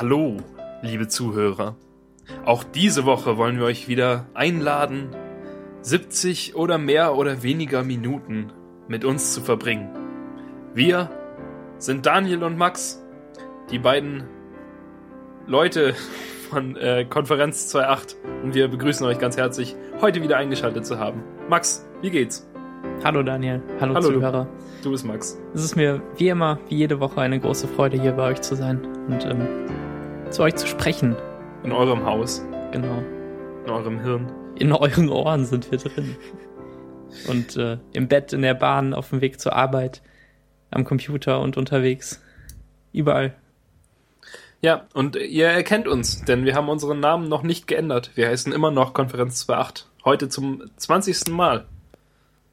Hallo, liebe Zuhörer. Auch diese Woche wollen wir euch wieder einladen, 70 oder mehr oder weniger Minuten mit uns zu verbringen. Wir sind Daniel und Max, die beiden Leute von äh, Konferenz 2.8 und wir begrüßen euch ganz herzlich, heute wieder eingeschaltet zu haben. Max, wie geht's? Hallo Daniel, hallo, Hallo, du. Zuhörer. Du bist Max. Es ist mir wie immer, wie jede Woche eine große Freude, hier bei euch zu sein und ähm, zu euch zu sprechen. In eurem Haus, Genau. in eurem Hirn. In euren Ohren sind wir drin. Und äh, im Bett, in der Bahn, auf dem Weg zur Arbeit, am Computer und unterwegs. Überall. Ja, und ihr erkennt uns, denn wir haben unseren Namen noch nicht geändert. Wir heißen immer noch Konferenz 2.8. Heute zum 20. Mal.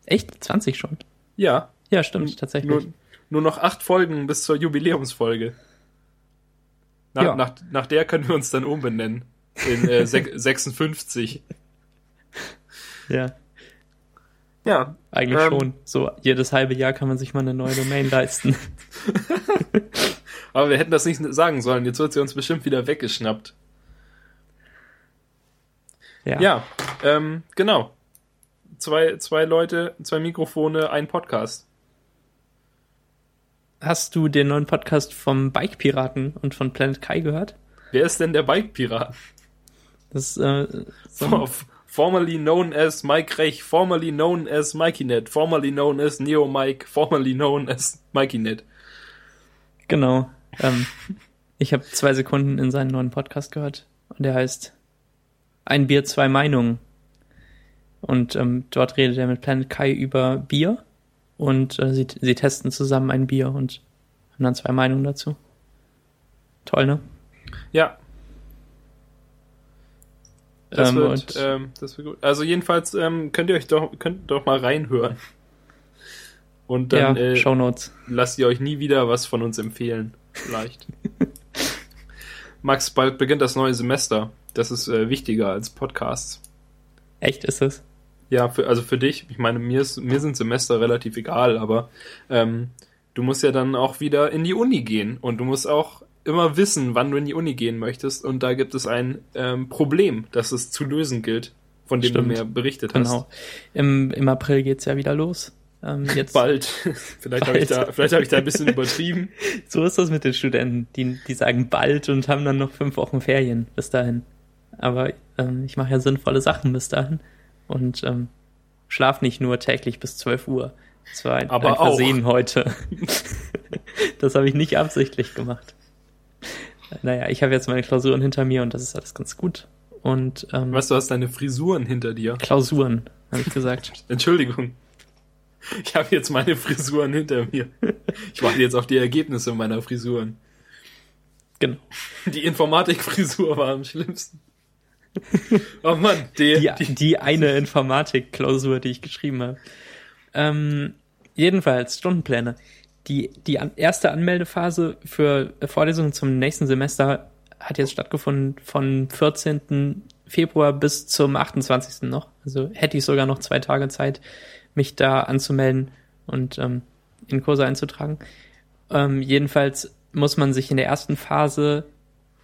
Echt? 20 schon? Ja, Ja, stimmt, tatsächlich. nur, nur noch acht Folgen bis zur Jubiläumsfolge. Nach, Ja. nach, nach der können wir uns dann umbenennen. In äh, sech- 56. Ja, Ja, eigentlich Ähm. schon. So jedes halbe Jahr kann man sich mal eine neue Domain leisten. aber wir hätten das nicht sagen sollen. Jetzt wird sie uns bestimmt wieder weggeschnappt. Ja. Ja, ähm, genau. Zwei, zwei Leute, zwei Mikrofone, ein Podcast. Hast du den neuen Podcast vom Bike Piraten und von Planet Kai gehört? Wer ist denn der Bike-Pirat? Das ist äh, so formerly known as Mike Rech, formerly known as MikeyNet, formerly known as Neo Mike, formerly known as MikeyNet. Genau. Ähm, ich habe zwei Sekunden in seinen neuen Podcast gehört und der heißt Ein Bier, zwei Meinungen. Und ähm, dort redet er mit Planet Kai über Bier und äh, sie, sie testen zusammen ein Bier und haben dann zwei Meinungen dazu. Toll, ne? Ja, das, Ähm, wird, ähm, das wird gut. Also jedenfalls ähm, könnt ihr euch doch, könnt doch mal reinhören. Und dann ja, äh, Shownotes. lasst ihr euch nie wieder was von uns empfehlen. Vielleicht. Max, bald beginnt das neue Semester. Das ist äh, wichtiger als Podcasts. Echt ist es? Ja, für, also für dich, ich meine, mir, ist, mir sind Semester relativ egal, aber ähm, du musst ja dann auch wieder in die Uni gehen und du musst auch immer wissen, wann du in die Uni gehen möchtest und da gibt es ein ähm, Problem, das es zu lösen gilt, von dem Stimmt. du mir berichtet hast. Genau. Im, Im April geht's ja wieder los. Ähm, jetzt Bald. vielleicht habe ich, da, vielleicht hab ich da ein bisschen übertrieben. So ist das mit den Studenten. Die, die sagen bald und haben dann noch fünf Wochen Ferien bis dahin. Aber ähm, ich mache ja sinnvolle Sachen bis dahin und ähm, schlaf nicht nur täglich bis 12 Uhr. Das war ein, Aber ein Versehen heute. das habe ich nicht absichtlich gemacht. Naja, ich habe jetzt meine Klausuren hinter mir und das ist alles ganz gut. Und ähm, Weißt du, hast deine Frisuren hinter dir. Klausuren, habe ich gesagt. Entschuldigung. Ich habe jetzt meine Frisuren hinter mir. Ich warte jetzt auf die Ergebnisse meiner Frisuren. Genau. Die Informatikfrisur war am schlimmsten. Oh Mann, die, die, die, die eine Informatik-Klausur, die ich geschrieben habe. Ähm, jedenfalls, Stundenpläne. Die, die an, erste Anmeldephase für Vorlesungen zum nächsten Semester hat jetzt stattgefunden von 14. Februar bis zum 28. noch. Also hätte ich sogar noch zwei Tage Zeit, mich da anzumelden und ähm, in Kurse einzutragen. Ähm, jedenfalls muss man sich in der ersten Phase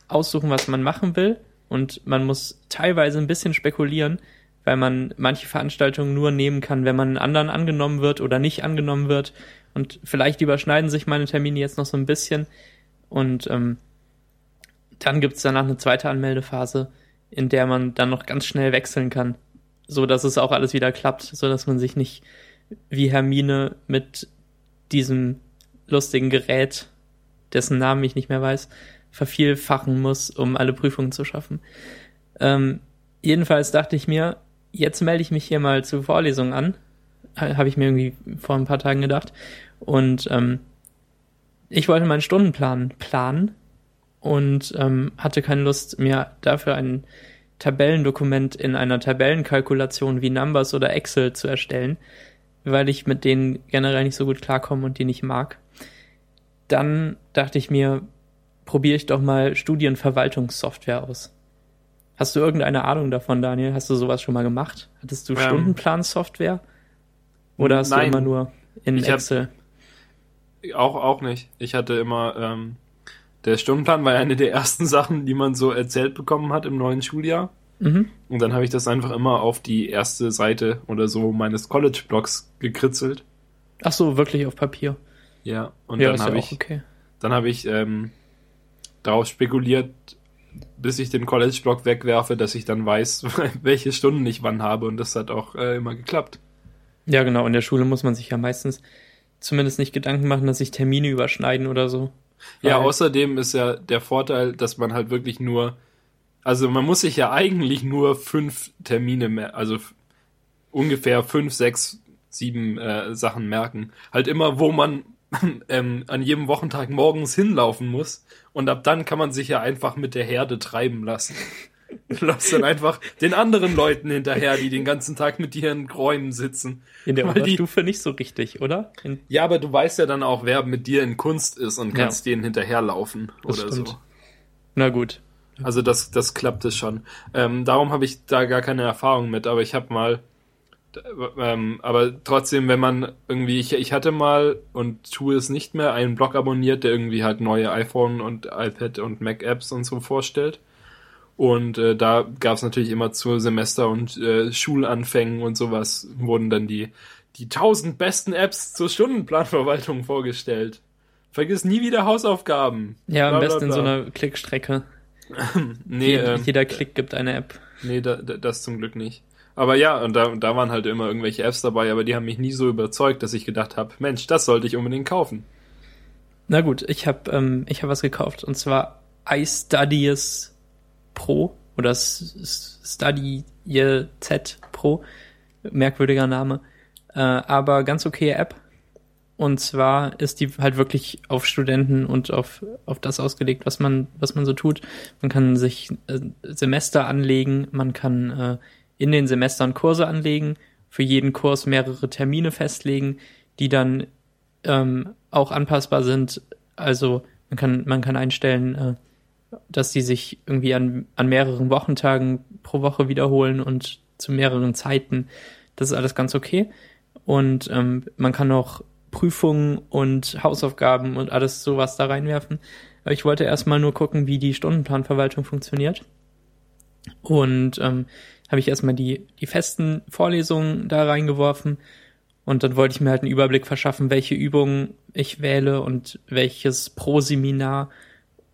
aussuchen, was man machen will. Und man muss teilweise ein bisschen spekulieren, weil man manche Veranstaltungen nur nehmen kann, wenn man einen anderen angenommen wird oder nicht angenommen wird. Und vielleicht überschneiden sich meine Termine jetzt noch so ein bisschen. Und ähm, dann gibt's danach eine zweite Anmeldephase, in der man dann noch ganz schnell wechseln kann, so dass es auch alles wieder klappt, so dass man sich nicht wie Hermine mit diesem lustigen Gerät, dessen Namen ich nicht mehr weiß, vervielfachen muss, um alle Prüfungen zu schaffen. Ähm, jedenfalls dachte ich mir, jetzt melde ich mich hier mal zur Vorlesung an. Ha- Habe ich mir irgendwie vor ein paar Tagen gedacht. Und ähm, ich wollte meinen Stundenplan planen und ähm, hatte keine Lust, mir dafür ein Tabellendokument in einer Tabellenkalkulation wie Numbers oder Excel zu erstellen, weil ich mit denen generell nicht so gut klarkomme und die nicht mag. Dann dachte ich mir, probiere ich doch mal Studienverwaltungssoftware aus. Hast du irgendeine Ahnung davon, Daniel? Hast du sowas schon mal gemacht? Hattest du Ähm, Stundenplansoftware? Oder hast nein. du immer nur in Ich hab- Excel? auch, auch nicht. Ich hatte immer ähm, der Stundenplan war eine der ersten Sachen, die man so erzählt bekommen hat im neuen Schuljahr. Mhm. Und dann habe ich das einfach immer auf die erste Seite oder so meines College-Blogs gekritzelt. Ach so, wirklich auf Papier. Ja, und ja, dann ja habe auch ich, okay. dann habe ich ähm, darauf spekuliert, bis ich den College-Blog wegwerfe, dass ich dann weiß, welche Stunden ich wann habe. Und das hat auch äh, immer geklappt. Ja, genau. In der Schule muss man sich ja meistens zumindest nicht Gedanken machen, dass sich Termine überschneiden oder so. Ja, außerdem ist ja der Vorteil, dass man halt wirklich nur, also man muss sich ja eigentlich nur fünf Termine, mer- also ungefähr fünf, sechs, sieben äh, Sachen merken. Halt immer, wo man ähm, an jedem Wochentag morgens hinlaufen muss. Und ab dann kann man sich ja einfach mit der Herde treiben lassen. Du läufst dann einfach den anderen Leuten hinterher, die den ganzen Tag mit dir in Räumen sitzen. In der Weil die- nicht so richtig, oder? In, Ja, aber du weißt ja dann auch, wer mit dir in Kunst ist und Ja. kannst denen hinterherlaufen Das oder stimmt. so. na gut. Also das, das klappt es schon. Ähm, darum habe ich da gar keine Erfahrung mit, aber ich habe mal, ähm, aber trotzdem, wenn man irgendwie, ich, ich hatte mal und tue es nicht mehr, einen Blog abonniert, der irgendwie halt neue iPhone und iPad und Mac Apps und so vorstellt. Und äh, da gab es natürlich immer zu Semester- und äh, Schulanfängen und sowas, wurden dann die, die 1000 besten Apps zur Stundenplanverwaltung vorgestellt. Vergiss nie wieder Hausaufgaben. Ja, am besten in so einer Klickstrecke. Nee, Je- ähm, Jeder Klick gibt eine App. Nee, da, da, das zum Glück nicht. Aber ja, und da, da waren halt immer irgendwelche Apps dabei, aber die haben mich nie so überzeugt, dass ich gedacht habe, Mensch, das sollte ich unbedingt kaufen. Na gut, ich habe ähm, ich hab was gekauft und zwar iStudies Pro oder Study Z Pro. Merkwürdiger Name. Äh, aber ganz okay App. Und zwar ist die halt wirklich auf Studenten und auf, auf das ausgelegt, was man, was man so tut. Man kann sich äh, Semester anlegen, man kann äh, in den Semestern Kurse anlegen, für jeden Kurs mehrere Termine festlegen, die dann ähm, auch anpassbar sind. Also man kann, man kann einstellen, äh, dass die sich irgendwie an, an mehreren Wochentagen pro Woche wiederholen und zu mehreren Zeiten. Das ist alles ganz okay. Und ähm, man kann auch Prüfungen und Hausaufgaben und alles sowas da reinwerfen. Aber ich wollte erstmal nur gucken, wie die Stundenplanverwaltung funktioniert. Und ähm, habe ich erstmal die, die festen Vorlesungen da reingeworfen. Und dann wollte ich mir halt einen Überblick verschaffen, welche Übungen ich wähle und welches pro Seminar,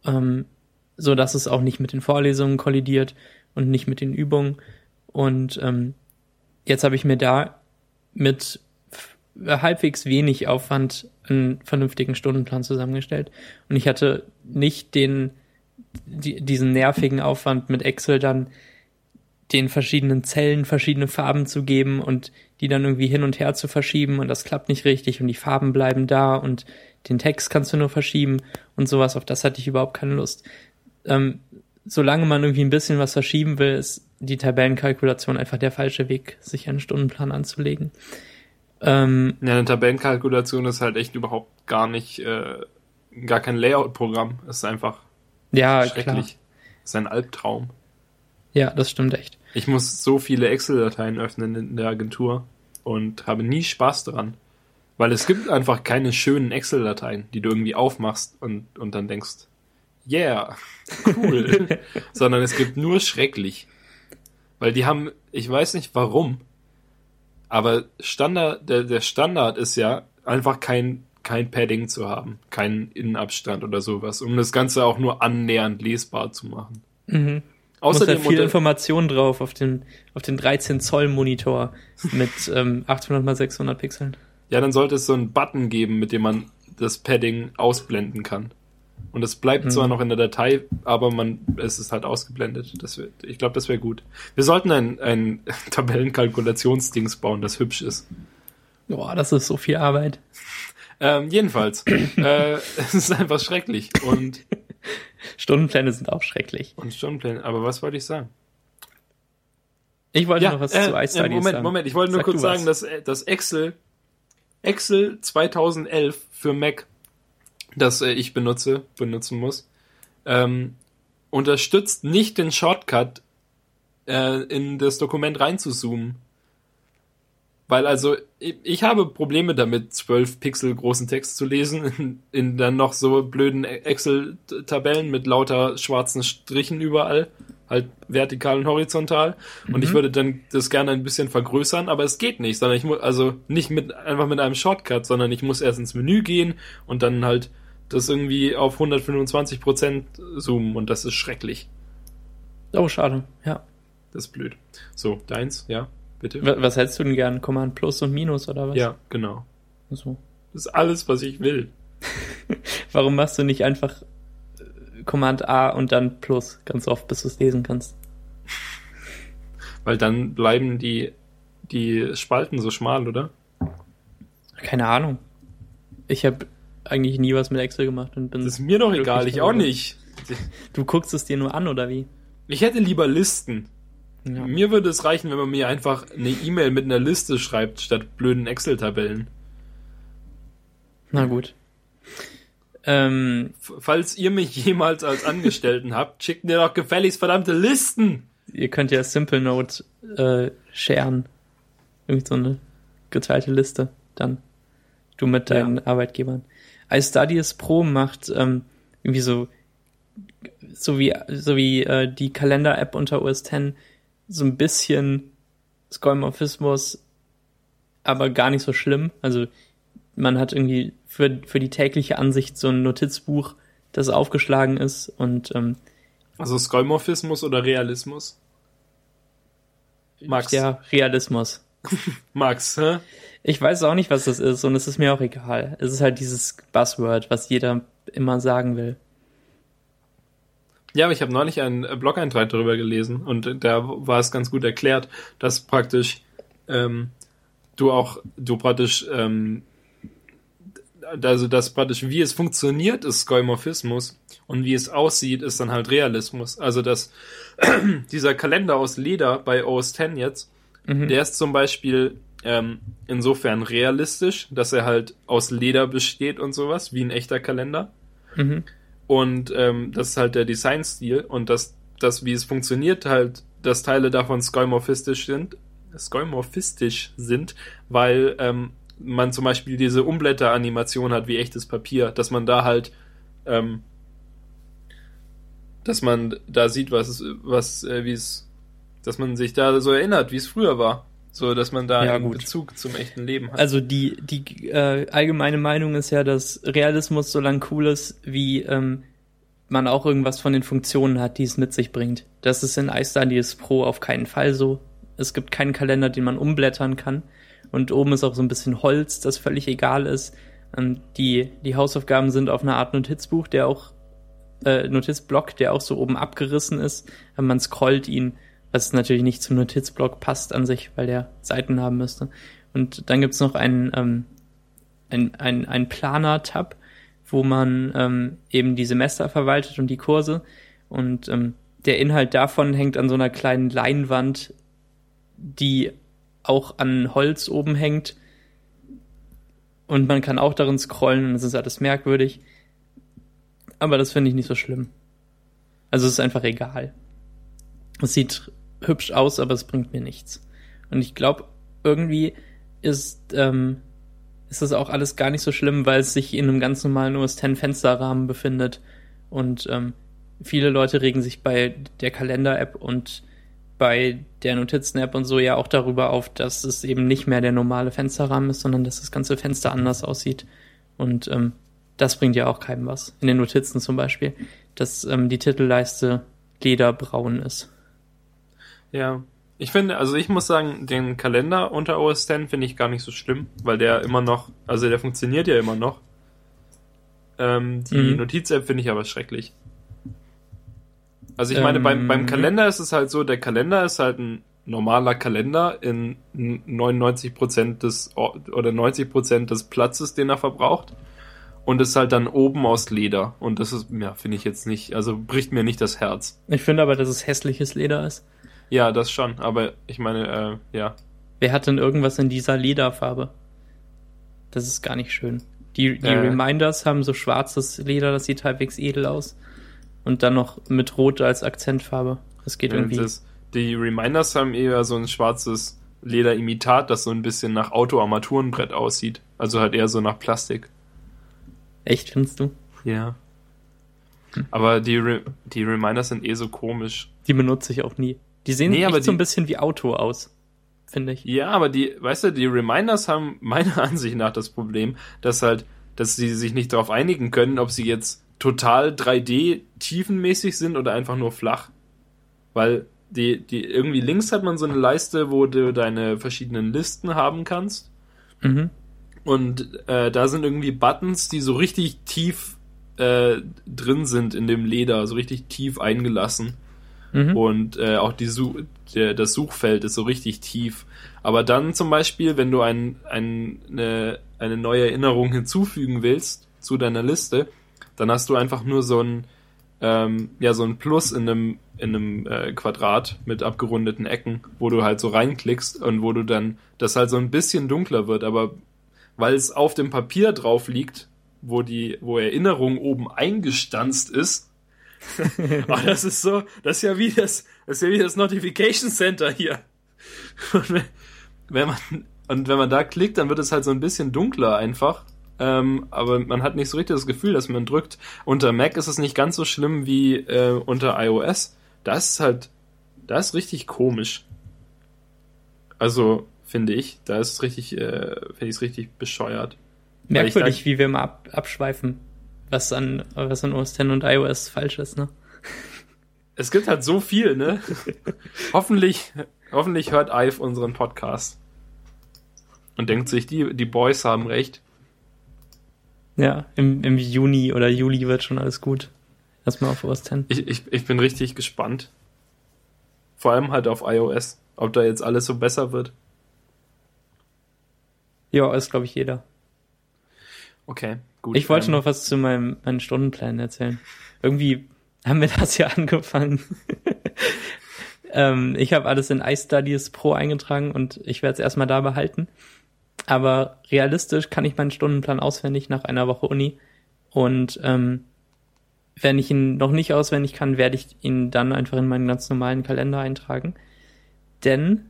ähm, so dass es auch nicht mit den Vorlesungen kollidiert und nicht mit den Übungen. Und ähm, jetzt habe ich mir da mit halbwegs wenig Aufwand einen vernünftigen Stundenplan zusammengestellt. Und ich hatte nicht den, die, diesen nervigen Aufwand mit Excel dann den verschiedenen Zellen verschiedene Farben zu geben und die dann irgendwie hin und her zu verschieben und das klappt nicht richtig und die Farben bleiben da und den Text kannst du nur verschieben und sowas, auf das hatte ich überhaupt keine Lust. Ähm, solange man irgendwie ein bisschen was verschieben will, ist die Tabellenkalkulation einfach der falsche Weg, sich einen Stundenplan anzulegen. Ähm, Ja, eine Tabellenkalkulation ist halt echt überhaupt gar nicht, äh, gar kein Layout-Programm. Ist einfach ja, klar. schrecklich. Es ist ein Albtraum. Ja, das stimmt echt. Ich muss so viele Excel-Dateien öffnen in der Agentur und habe nie Spaß daran. Weil es gibt einfach keine schönen Excel-Dateien, die du irgendwie aufmachst und, und dann denkst, yeah, cool. Sondern es gibt nur schrecklich. Weil die haben, ich weiß nicht warum, aber Standard, der, der Standard ist ja einfach kein, kein Padding zu haben, keinen Innenabstand oder sowas, um das Ganze auch nur annähernd lesbar zu machen. Mhm. Außerdem da viel unter- Information drauf auf den, auf den 13 Zoll Monitor mit ähm, 800 mal 600 Pixeln. Ja, dann sollte es so einen Button geben, mit dem man das Padding ausblenden kann. Und es bleibt Mhm. zwar noch in der Datei, aber man, es ist halt ausgeblendet. Das wär, ich glaube, das wäre gut. Wir sollten ein, ein Tabellenkalkulationsdings bauen, das hübsch ist. Boah, das ist so viel Arbeit. Ähm, jedenfalls, äh, es ist einfach schrecklich. Und, Stundenpläne sind auch schrecklich. und Stundenpläne. Aber was wollte ich sagen? Ich wollte noch was äh, zu äh, iStudies Moment, sagen. Moment, ich wollte nur Sag kurz sagen, was. dass, äh, dass Excel, Excel 2011 für Mac, das äh, ich benutze, benutzen muss, ähm, unterstützt nicht den Shortcut, äh, in das Dokument reinzuzoomen. Weil also, ich, ich habe Probleme damit, 12 Pixel großen Text zu lesen, in, in dann noch so blöden Excel-Tabellen mit lauter schwarzen Strichen überall. Halt vertikal und horizontal. Und Mhm. ich würde dann das gerne ein bisschen vergrößern, aber es geht nicht, sondern ich muss, also nicht mit, einfach mit einem Shortcut, sondern ich muss erst ins Menü gehen und dann halt das irgendwie auf 125 Prozent zoomen und das ist schrecklich. Oh, schade. Ja. Das ist blöd. So, deins, ja, bitte. Wa- Was hättest du denn gern? Command Plus und Minus oder was? Ja, genau. So. Das ist alles, was ich will. Warum machst du nicht einfach äh, Command A und dann Plus ganz oft, bis du es lesen kannst? Weil dann bleiben die, die Spalten so schmal, oder? Keine Ahnung. Ich habe eigentlich nie was mit Excel gemacht und bin. Das ist mir doch egal, ich auch nicht. Du guckst es dir nur an oder wie? Ich hätte lieber Listen. Ja. Mir würde es reichen, wenn man mir einfach eine E-Mail mit einer Liste schreibt, statt blöden Excel-Tabellen. Na gut. Ähm, Falls ihr mich jemals als Angestellten habt, schickt mir doch gefälligst verdammte Listen. ihr könnt ja Simple Note äh, sharen. Irgendwie so eine geteilte Liste dann. Du mit deinen Ja. Arbeitgebern. iStudies Pro macht ähm, irgendwie so so wie so wie äh, die Kalender-App unter OS X so ein bisschen Skeuomorphismus, aber gar nicht so schlimm. Also man hat irgendwie für, für die tägliche Ansicht so ein Notizbuch, das aufgeschlagen ist und ähm, Also Skeuomorphismus oder Realismus? Max. ja, Realismus. Max, hä? Ich weiß auch nicht, was das ist und es ist mir auch egal. Es ist halt dieses Buzzword, was jeder immer sagen will. Ja, aber ich habe neulich einen äh, Blog-Eintrag darüber gelesen und da war es ganz gut erklärt, dass praktisch ähm, du auch, du praktisch, ähm, also dass praktisch wie es funktioniert, ist Skeuomorphismus und wie es aussieht, ist dann halt Realismus. Also dass dieser Kalender aus Leder bei OS X jetzt, Mhm. der ist zum Beispiel ähm, insofern realistisch, dass er halt aus Leder besteht und sowas, wie ein echter Kalender. Mhm. Und ähm, das ist halt der Designstil und das, das, wie es funktioniert, halt, dass Teile davon skeuomorphistisch sind, skeuomorphistisch sind, weil ähm, man zum Beispiel diese Umblätter-Animation hat wie echtes Papier, dass man da halt, ähm, dass man da sieht, was was, äh, wie es, dass man sich da so erinnert, wie es früher war. So, dass man da Ja, einen gut. Bezug zum echten Leben hat. Also die, die äh, allgemeine Meinung ist ja, dass Realismus so lang cool ist, wie ähm, man auch irgendwas von den Funktionen hat, die es mit sich bringt. Das ist in iStudies Pro auf keinen Fall so. Es gibt keinen Kalender, den man umblättern kann. Und oben ist auch so ein bisschen Holz, das völlig egal ist. Ähm, die, die Hausaufgaben sind auf einer Art Notizbuch, der auch äh, Notizblock, der auch so oben abgerissen ist. Aber man scrollt ihn, was natürlich nicht zum Notizblock passt an sich, weil der Seiten haben müsste. Und dann gibt's noch einen, ähm, ein, ein, ein Planer-Tab, wo man ähm, eben die Semester verwaltet und die Kurse. Und ähm, der Inhalt davon hängt an so einer kleinen Leinwand, die auch an Holz oben hängt. Und man kann auch darin scrollen und es ist alles merkwürdig. Aber das finde ich nicht so schlimm. Also es ist einfach egal. Es sieht hübsch aus, aber es bringt mir nichts. Und ich glaube, irgendwie ist, ähm, ist das auch alles gar nicht so schlimm, weil es sich in einem ganz normalen OS X Fensterrahmen befindet. Und ähm, viele Leute regen sich bei der Kalender-App und bei der Notizen-App und so ja auch darüber auf, dass es eben nicht mehr der normale Fensterrahmen ist, sondern dass das ganze Fenster anders aussieht. Und ähm, das bringt ja auch keinem was. In den Notizen zum Beispiel, dass ähm, die Titelleiste lederbraun ist. Ja. Ich finde, also ich muss sagen, den Kalender unter OS X finde ich gar nicht so schlimm, weil der immer noch, also der funktioniert ja immer noch. Ähm, die Mhm. Notiz-App finde ich aber schrecklich. Also ich meine, beim, Ähm. beim Kalender ist es halt so, der Kalender ist halt ein normaler Kalender in 99% des oder 90% des Platzes, den er verbraucht. Und ist halt dann oben aus Leder. Und das ist, ja, finde ich jetzt nicht, also bricht mir nicht das Herz. Ich finde aber, dass es hässliches Leder ist. Ja, das schon, aber ich meine, äh, ja. Wer hat denn irgendwas in dieser Lederfarbe? Das ist gar nicht schön. Die, die Äh. Reminders haben so schwarzes Leder, das sieht halbwegs edel aus. Und dann noch mit Rot als Akzentfarbe. Das geht irgendwie. Das, die Reminders haben eher so ein schwarzes Lederimitat, das so ein bisschen nach Autoarmaturenbrett aussieht. Also halt eher so nach Plastik. Echt, findest du? Ja. Aber die, Re die Reminders sind eh so komisch. Die benutze ich auch nie. Die sehen Nee, echt aber so ein bisschen wie Auto aus, finde ich. Ja, aber die, weißt du, die Reminders haben meiner Ansicht nach das Problem, dass halt, dass sie sich nicht darauf einigen können, ob sie jetzt total 3D tiefenmäßig sind oder einfach nur flach. Weil die, die, irgendwie links hat man so eine Leiste, wo du deine verschiedenen Listen haben kannst. Mhm. Und äh, da sind irgendwie Buttons, die so richtig tief äh, drin sind in dem Leder, so richtig tief eingelassen. Mhm. Und äh, auch die Su der, das Suchfeld ist so richtig tief. Aber dann zum Beispiel, wenn du ein, ein, eine, eine neue Erinnerung hinzufügen willst zu deiner Liste, dann hast du einfach nur so ein, ähm, ja, so ein Plus in einem, in einem äh, Quadrat mit abgerundeten Ecken, wo du halt so reinklickst und wo du dann, das halt so ein bisschen dunkler wird, aber weil es auf dem Papier drauf liegt, wo die, wo Erinnerung oben eingestanzt ist, Oh, das ist so, das ist ja wie das, das ist ja wie das Notification Center hier. Und wenn, wenn man, und wenn man da klickt, dann wird es halt so ein bisschen dunkler einfach. Ähm, aber man hat nicht so richtig das Gefühl, dass man drückt. Unter Mac ist es nicht ganz so schlimm wie äh, unter iOS. Das ist halt, da ist richtig komisch. Also, finde ich, da ist es richtig, äh, finde ich es richtig bescheuert. Merkwürdig, da- wie wir mal ab, abschweifen, was an, was an OS X und iOS falsch ist, ne? Es gibt halt so viel, ne? hoffentlich, hoffentlich hört Ive unseren Podcast. Und denkt sich, die, die Boys haben recht. Ja, im, im Juni oder Juli wird schon alles gut. Erstmal auf OS X. Ich, ich, ich bin richtig gespannt. Vor allem halt auf iOS. Ob da jetzt alles so besser wird. Ja, ist, glaube ich, jeder. Okay, gut. Ich wollte ähm, noch was zu meinem, meinen Stundenplan erzählen. Irgendwie haben wir das ja angefangen. ähm, ich habe alles in iStudies Pro eingetragen und ich werde es erstmal da behalten. Aber realistisch kann ich meinen Stundenplan auswendig nach einer Woche Uni. Und ähm, wenn ich ihn noch nicht auswendig kann, werde ich ihn dann einfach in meinen ganz normalen Kalender eintragen. Denn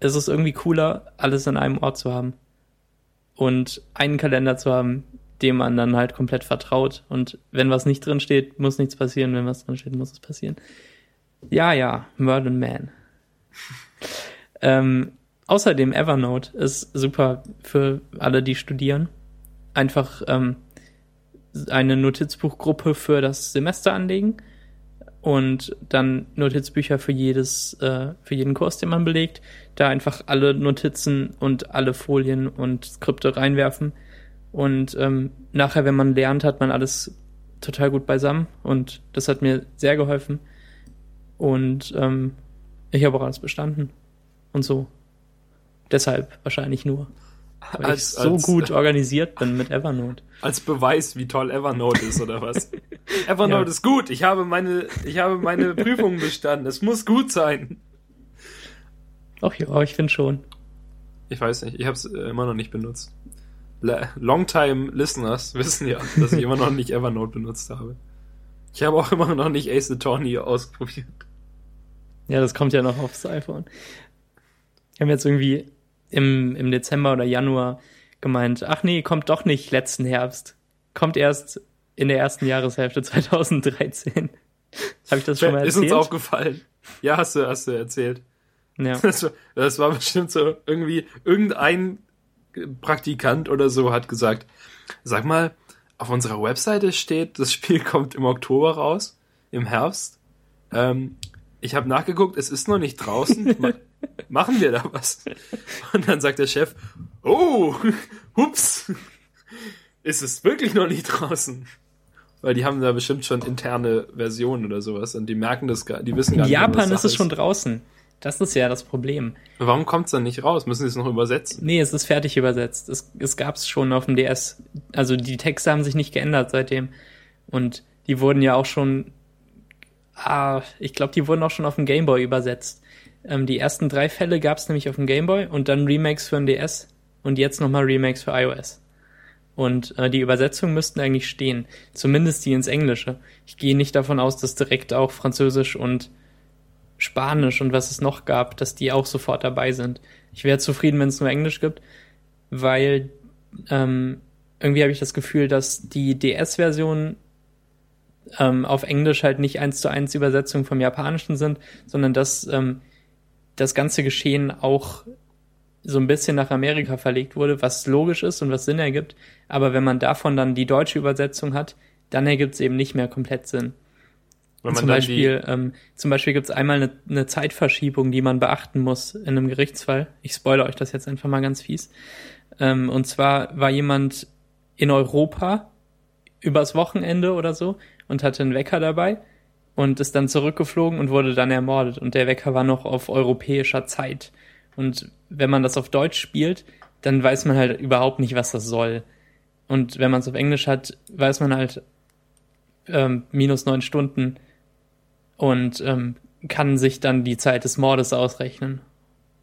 es ist irgendwie cooler, alles an einem Ort zu haben. Und einen Kalender zu haben, dem man dann halt komplett vertraut. Und wenn was nicht drin steht, muss nichts passieren. Wenn was drin steht, muss es passieren. Ja, ja, Merlin Man. ähm, außerdem Evernote ist super für alle, die studieren. Einfach ähm, eine Notizbuchgruppe für das Semester anlegen und dann Notizbücher für jedes, äh, für jeden Kurs, den man belegt, da einfach alle Notizen und alle Folien und Skripte reinwerfen. Und ähm, nachher, wenn man lernt, hat man alles total gut beisammen und das hat mir sehr geholfen. Und ähm, ich habe auch alles bestanden und so. Deshalb wahrscheinlich nur. Weil Als- ich so als- gut organisiert bin mit Evernote. Als Beweis, wie toll Evernote ist, oder was? Evernote Ja. ist gut. Ich habe meine, ich habe meine Prüfungen bestanden. Es muss gut sein. Ach ja, ich finde schon. Ich weiß nicht, ich habe es äh, immer noch nicht benutzt. Longtime Listeners wissen ja, dass ich immer noch nicht Evernote benutzt habe. Ich habe auch immer noch nicht Ace Attorney ausprobiert. Ja, das kommt ja noch aufs iPhone. Wir haben jetzt irgendwie im, im Dezember oder Januar gemeint, ach nee, kommt doch nicht letzten Herbst. Kommt erst in der ersten Jahreshälfte 2013. Habe ich das schon mal ist erzählt? uns aufgefallen. Ja, hast du, hast du erzählt. ja. Das war, das war bestimmt so irgendwie irgendein Praktikant oder so hat gesagt, sag mal, auf unserer Webseite steht, das Spiel kommt im Oktober raus, im Herbst. Ähm, ich habe nachgeguckt, es ist noch nicht draußen. Machen wir da was? Und dann sagt der Chef, oh, hups, ist es wirklich noch nicht draußen? Weil die haben da bestimmt schon interne Versionen oder sowas und die merken das gar, die wissen In gar nicht. Japan was ist es schon draußen. Das ist ja das Problem. Warum kommt's dann nicht raus? Müssen sie es noch übersetzen? Nee, es ist fertig übersetzt. Es, es gab es schon auf dem DS. Also die Texte haben sich nicht geändert seitdem. Und die wurden ja auch schon, ah, ich glaube, die wurden auch schon auf dem Gameboy übersetzt. Ähm, die ersten drei Fälle gab es nämlich auf dem Gameboy und dann Remakes für den DS und jetzt nochmal Remakes für iOS. Und äh, die Übersetzungen müssten eigentlich stehen. Zumindest die ins Englische. Ich gehe nicht davon aus, dass direkt auch Französisch und Spanisch und was es noch gab, dass die auch sofort dabei sind. Ich wäre zufrieden, wenn es nur Englisch gibt, weil ähm, irgendwie habe ich das Gefühl, dass die DS-Version ähm, auf Englisch halt nicht eins zu eins Übersetzung vom Japanischen sind, sondern dass ähm, das ganze Geschehen auch so ein bisschen nach Amerika verlegt wurde, was logisch ist und was Sinn ergibt. Aber wenn man davon dann die deutsche Übersetzung hat, dann ergibt es eben nicht mehr komplett Sinn. zum, Beispiel, ähm, zum Beispiel gibt es einmal eine, eine Zeitverschiebung, die man beachten muss in einem Gerichtsfall. Ich spoilere euch das jetzt einfach mal ganz fies. Ähm, und zwar war jemand in Europa übers Wochenende oder so und hatte einen Wecker dabei und ist dann zurückgeflogen und wurde dann ermordet. Und der Wecker war noch auf europäischer Zeit. Und wenn man das auf Deutsch spielt, dann weiß man halt überhaupt nicht, was das soll. Und wenn man es auf Englisch hat, weiß man halt ähm, minus neun Stunden und ähm, kann sich dann die Zeit des Mordes ausrechnen.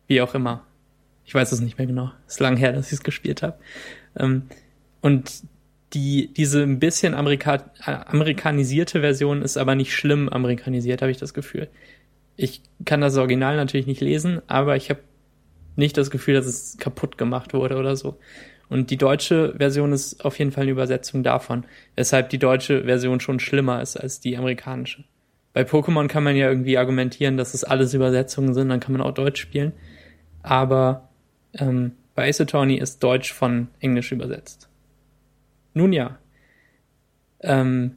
Wie auch immer. Ich weiß es nicht mehr genau. Ist lang her, dass ich es gespielt habe. Ähm, und die, diese ein bisschen Amerika amerikanisierte Version ist aber nicht schlimm amerikanisiert, habe ich das Gefühl. Ich kann das Original natürlich nicht lesen, aber ich habe nicht das Gefühl, dass es kaputt gemacht wurde oder so. Und die deutsche Version ist auf jeden Fall eine Übersetzung davon, weshalb die deutsche Version schon schlimmer ist als die amerikanische. Bei Pokémon kann man ja irgendwie argumentieren, dass es alles Übersetzungen sind, dann kann man auch Deutsch spielen. Aber ähm, bei Ace Attorney ist Deutsch von Englisch übersetzt. Nun ja. Ähm,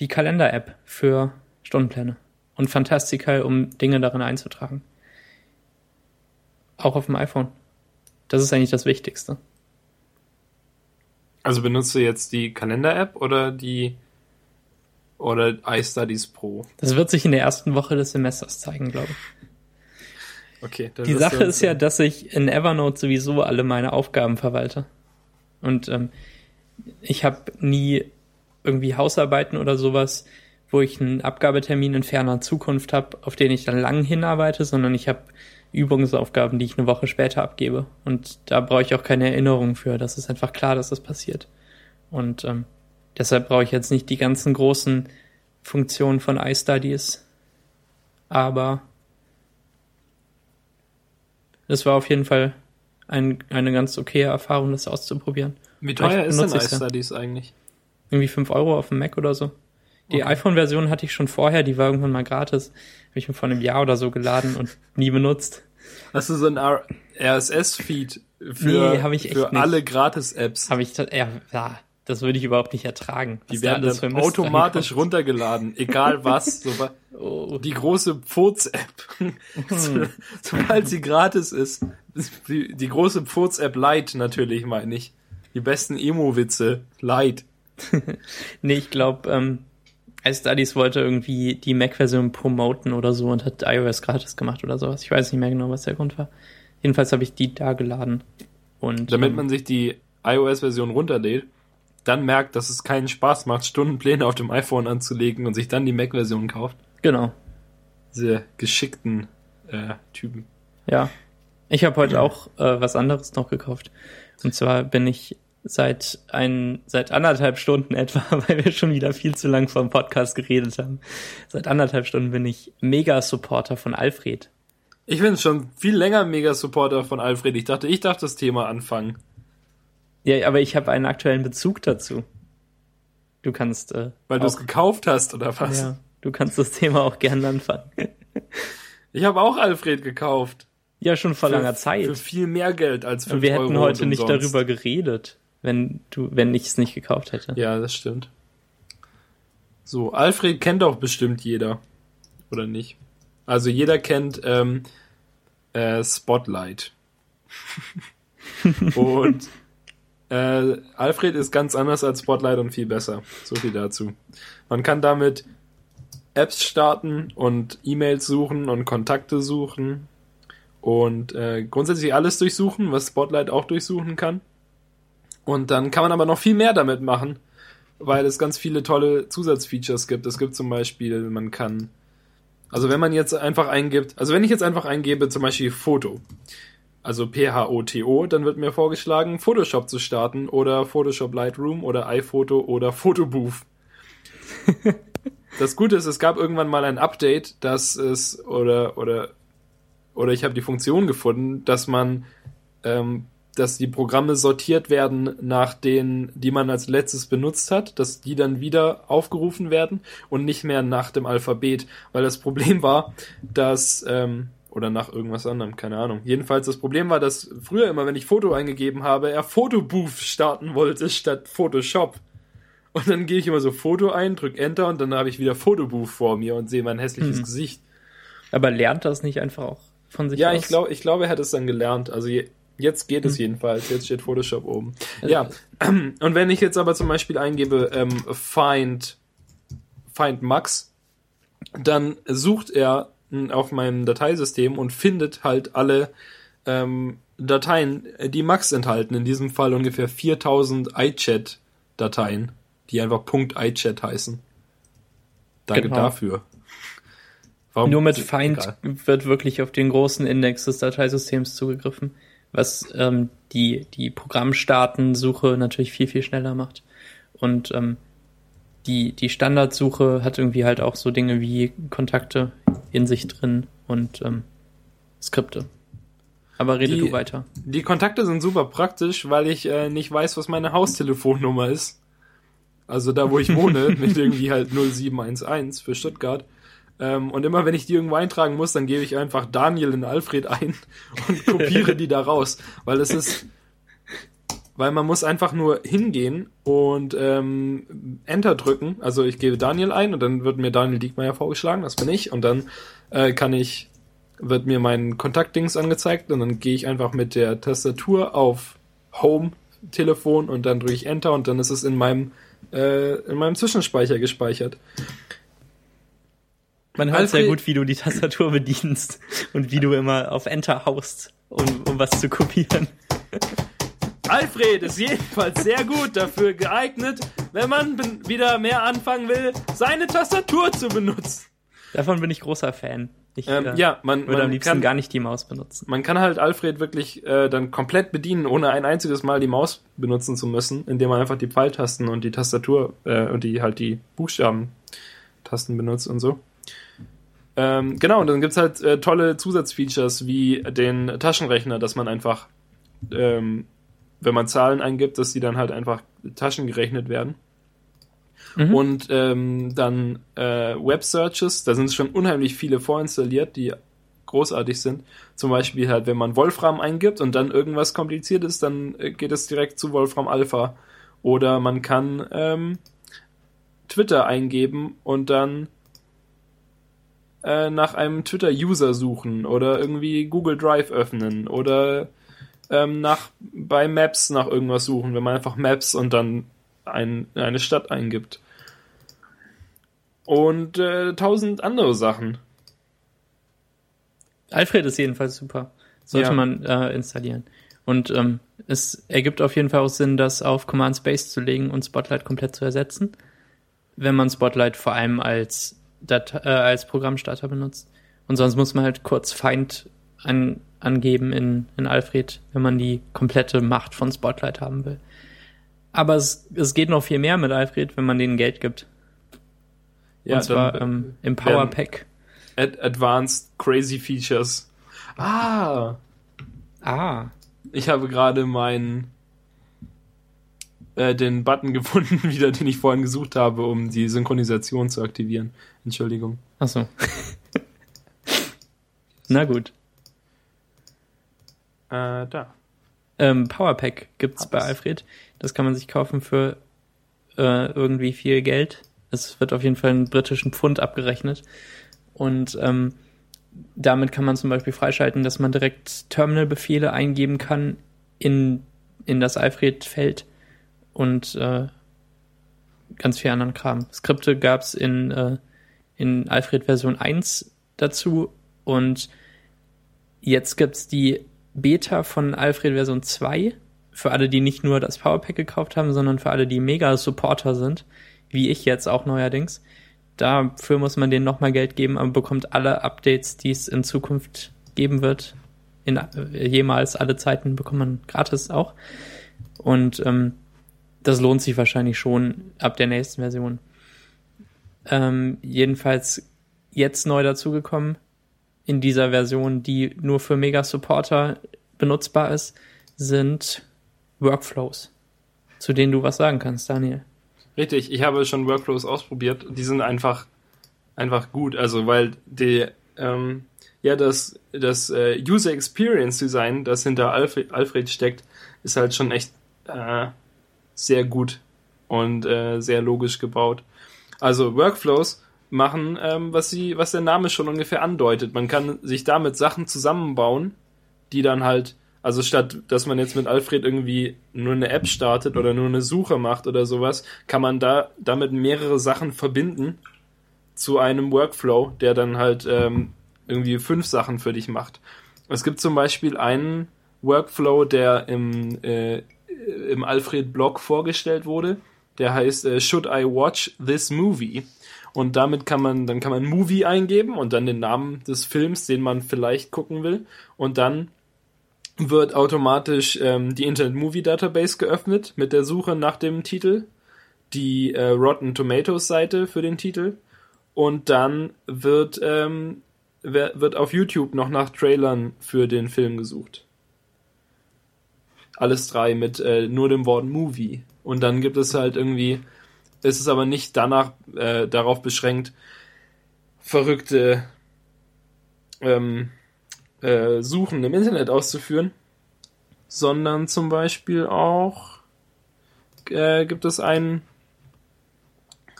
die Kalender-App für Stundenpläne und Fantastical, um Dinge darin einzutragen. Auch auf dem iPhone. Das ist eigentlich das Wichtigste. Also benutzt du jetzt die Kalender-App oder die oder iStudies Pro? Das wird sich in der ersten Woche des Semesters zeigen, glaube ich. Okay. Die Sache ist ja, dass ich in Evernote sowieso alle meine Aufgaben verwalte. Und ähm, ich habe nie irgendwie Hausarbeiten oder sowas, wo ich einen Abgabetermin in ferner Zukunft habe, auf den ich dann lang hinarbeite, sondern ich habe Übungsaufgaben, die ich eine Woche später abgebe. Und da brauche ich auch keine Erinnerung für. Das ist einfach klar, dass das passiert. Und ähm, deshalb brauche ich jetzt nicht die ganzen großen Funktionen von iStudies. Aber es war auf jeden Fall ein, eine ganz okaye Erfahrung, das auszuprobieren. Wie teuer ist denn iStudies ja. eigentlich? Irgendwie 5 Euro auf dem Mac oder so. Die okay. iPhone-Version hatte ich schon vorher, die war irgendwann mal gratis. Habe ich mir vor einem Jahr oder so geladen und nie benutzt. Hast du so ein RSS-Feed für, nee, für alle Gratis-Apps? Habe ich, ja, ja, das würde ich überhaupt nicht ertragen. Die werden da dann automatisch runtergeladen, egal was. So, oh. Die große Pfurz-App. Sobald sie gratis ist. Die, die große Pfurz-App Lite natürlich, meine ich. Die besten Emo-Witze. Lite. nee, ich glaube, ähm, iStudies wollte irgendwie die Mac-Version promoten oder so und hat iOS gratis gemacht oder sowas. Ich weiß nicht mehr genau, was der Grund war. Jedenfalls habe ich die da geladen. Und, Damit ähm, man sich die iOS-Version runterlädt, dann merkt, dass es keinen Spaß macht, Stundenpläne auf dem iPhone anzulegen und sich dann die Mac-Version kauft. Genau. Diese geschickten äh, Typen. Ja. Ich habe heute auch äh, was anderes noch gekauft. Und zwar bin ich seit ein, seit anderthalb Stunden etwa, weil wir schon wieder viel zu lang vom Podcast geredet haben. Seit anderthalb Stunden bin ich Mega-Supporter von Alfred. Ich bin schon viel länger Mega-Supporter von Alfred. Ich dachte, ich darf das Thema anfangen. Ja, aber ich habe einen aktuellen Bezug dazu. Du kannst. Äh, weil du es gekauft hast, oder was? Ja, du kannst das Thema auch gerne anfangen. ich habe auch Alfred gekauft. Ja, schon vor für, langer Zeit. Für viel mehr Geld als 5 Wir hätten heute nicht darüber geredet wenn du, wenn ich es nicht gekauft hätte. Ja, das stimmt. So, Alfred kennt auch bestimmt jeder. Oder nicht? Also jeder kennt ähm, äh, Spotlight. und äh, Alfred ist ganz anders als Spotlight und viel besser. So viel dazu. Man kann damit Apps starten und E-Mails suchen und Kontakte suchen und äh, grundsätzlich alles durchsuchen, was Spotlight auch durchsuchen kann. Und dann kann man aber noch viel mehr damit machen, weil es ganz viele tolle Zusatzfeatures gibt. Es gibt zum Beispiel, man kann, also wenn man jetzt einfach eingibt, also wenn ich jetzt einfach eingebe, zum Beispiel Foto, also P-H-O-T-O, dann wird mir vorgeschlagen, Photoshop zu starten oder Photoshop Lightroom oder iPhoto oder Photobooth. das Gute ist, es gab irgendwann mal ein Update, dass es oder oder oder ich habe die Funktion gefunden, dass man ähm, dass die Programme sortiert werden nach denen, die man als letztes benutzt hat, dass die dann wieder aufgerufen werden und nicht mehr nach dem Alphabet, weil das Problem war, dass ähm, oder nach irgendwas anderem, keine Ahnung. Jedenfalls das Problem war, dass früher immer, wenn ich Foto eingegeben habe, er Fotobooth starten wollte statt Photoshop. Und dann gehe ich immer so Foto ein, drück Enter und dann habe ich wieder Fotobooth vor mir und sehe mein hässliches hm. Gesicht. Aber lernt das nicht einfach auch von sich ja, aus? Ja, ich glaube, ich glaube, er hat es dann gelernt. Also je, jetzt geht es hm. jedenfalls. Jetzt steht Photoshop oben. Also, ja. Und wenn ich jetzt aber zum Beispiel eingebe ähm, find find Max, dann sucht er auf meinem Dateisystem und findet halt alle ähm, Dateien, die Max enthalten. In diesem Fall ungefähr 4000 iChat-Dateien, die einfach .iChat heißen. Danke genau. dafür. Warum Nur mit Find egal. wird wirklich auf den großen Index des Dateisystems zugegriffen, was ähm, die, die Programmstartensuche natürlich viel, viel schneller macht. Und ähm, die, die Standardsuche hat irgendwie halt auch so Dinge wie Kontakte in sich drin und ähm, Skripte. Aber rede die, du weiter. Die Kontakte sind super praktisch, weil ich äh, nicht weiß, was meine Haustelefonnummer ist. Also da, wo ich wohne, mit irgendwie halt 0711 für Stuttgart. Ähm, und immer wenn ich die irgendwo eintragen muss, dann gebe ich einfach Daniel in Alfred ein und kopiere die da raus. Weil es ist, weil man muss einfach nur hingehen und ähm, Enter drücken. Also ich gebe Daniel ein und dann wird mir Daniel Diekmeyer vorgeschlagen, das bin ich. Und dann äh, kann ich, wird mir mein Kontaktdings angezeigt und dann gehe ich einfach mit der Tastatur auf Home Telefon und dann drücke ich Enter und dann ist es in meinem äh, in meinem Zwischenspeicher gespeichert. Man hört Alfred, sehr gut, wie du die Tastatur bedienst und wie du immer auf Enter haust, um, um was zu kopieren. Alfred ist jedenfalls sehr gut dafür geeignet, wenn man wieder mehr anfangen will, seine Tastatur zu benutzen. Davon bin ich großer Fan. Ich ähm, äh, ja, man, würde man am liebsten kann, gar nicht die Maus benutzen. Man kann halt Alfred wirklich äh, dann komplett bedienen, ohne ein einziges Mal die Maus benutzen zu müssen, indem man einfach die Pfeiltasten und die Tastatur äh, und die halt die Buchstabentasten benutzt und so. Ähm, genau, und dann gibt's halt äh, tolle Zusatzfeatures wie den Taschenrechner, dass man einfach ähm, wenn man Zahlen eingibt, dass die dann halt einfach taschengerechnet werden. Mhm. Und ähm, dann äh, Web-Searches, da sind schon unheimlich viele vorinstalliert, die großartig sind. Zum Beispiel halt, wenn man Wolfram eingibt und dann irgendwas kompliziert ist, dann äh, geht es direkt zu Wolfram Alpha. Oder man kann ähm, Twitter eingeben und dann äh, nach einem Twitter-User suchen oder irgendwie Google Drive öffnen oder ähm, nach bei Maps nach irgendwas suchen, wenn man einfach Maps und dann ein, eine Stadt eingibt. Und äh, tausend andere Sachen. Alfred ist jedenfalls super. Sollte ja. man äh, installieren. Und ähm, es ergibt auf jeden Fall auch Sinn, das auf Command Space zu legen und Spotlight komplett zu ersetzen, wenn man Spotlight vor allem als, Dat äh, als Programmstarter benutzt. Und sonst muss man halt kurz Feind an, angeben in, in Alfred, wenn man die komplette Macht von Spotlight haben will. Aber es, es geht noch viel mehr mit Alfred, wenn man denen Geld gibt. Ja, Und zwar ähm, im Power Pack. Ad Advanced Crazy Features. Ah. Ah. Ich habe gerade meinen äh, den Button gefunden wieder, den ich vorhin gesucht habe, um die Synchronisation zu aktivieren. Entschuldigung. Ach so. Na gut. Äh, da. Ähm, Powerpack gibt's Hab's. bei Alfred. Das kann man sich kaufen für äh, irgendwie viel Geld. Es wird auf jeden Fall einen britischen Pfund abgerechnet. Und ähm, damit kann man zum Beispiel freischalten, dass man direkt Terminal-Befehle eingeben kann in, in das Alfred-Feld und äh, ganz viel anderen Kram. Skripte gab's in, äh, in Alfred Version 1 dazu und jetzt gibt's die Beta von Alfred Version 2 für alle, die nicht nur das Powerpack gekauft haben, sondern für alle, die Mega-Supporter sind, wie ich jetzt auch neuerdings. Dafür muss man denen nochmal Geld geben, aber bekommt alle Updates, die es in Zukunft geben wird. In äh, jemals alle Zeiten bekommt man gratis auch. Und ähm, das lohnt sich wahrscheinlich schon ab der nächsten Version. Ähm, jedenfalls jetzt neu dazugekommen in dieser Version, die nur für Mega Supporter benutzbar ist, sind Workflows, zu denen du was sagen kannst, Daniel. Richtig, ich habe schon Workflows ausprobiert. Die sind einfach, einfach gut. Also, weil die, ähm, ja, das, das äh, User Experience Design, das hinter Alfred, Alfred steckt, ist halt schon echt äh, sehr gut und äh, sehr logisch gebaut. Also Workflows machen, ähm, was sie, was der Name schon ungefähr andeutet. Man kann sich damit Sachen zusammenbauen, die dann halt, also statt, dass man jetzt mit Alfred irgendwie nur eine App startet oder nur eine Suche macht oder sowas, kann man da damit mehrere Sachen verbinden zu einem Workflow, der dann halt ähm, irgendwie fünf Sachen für dich macht. Es gibt zum Beispiel einen Workflow, der im, äh, im Alfred-Blog vorgestellt wurde. Der heißt äh, Should I Watch This Movie? Und damit kann man, dann kann man Movie eingeben und dann den Namen des Films, den man vielleicht gucken will. Und dann wird automatisch ähm, die Internet Movie Database geöffnet mit der Suche nach dem Titel, die äh, Rotten Tomatoes Seite für den Titel und dann wird ähm, wird auf YouTube noch nach Trailern für den Film gesucht. Alles drei mit äh, nur dem Wort Movie und dann gibt es halt irgendwie ist es aber nicht danach äh, darauf beschränkt verrückte ähm, äh, Suchen im Internet auszuführen, sondern zum Beispiel auch äh, gibt es ein,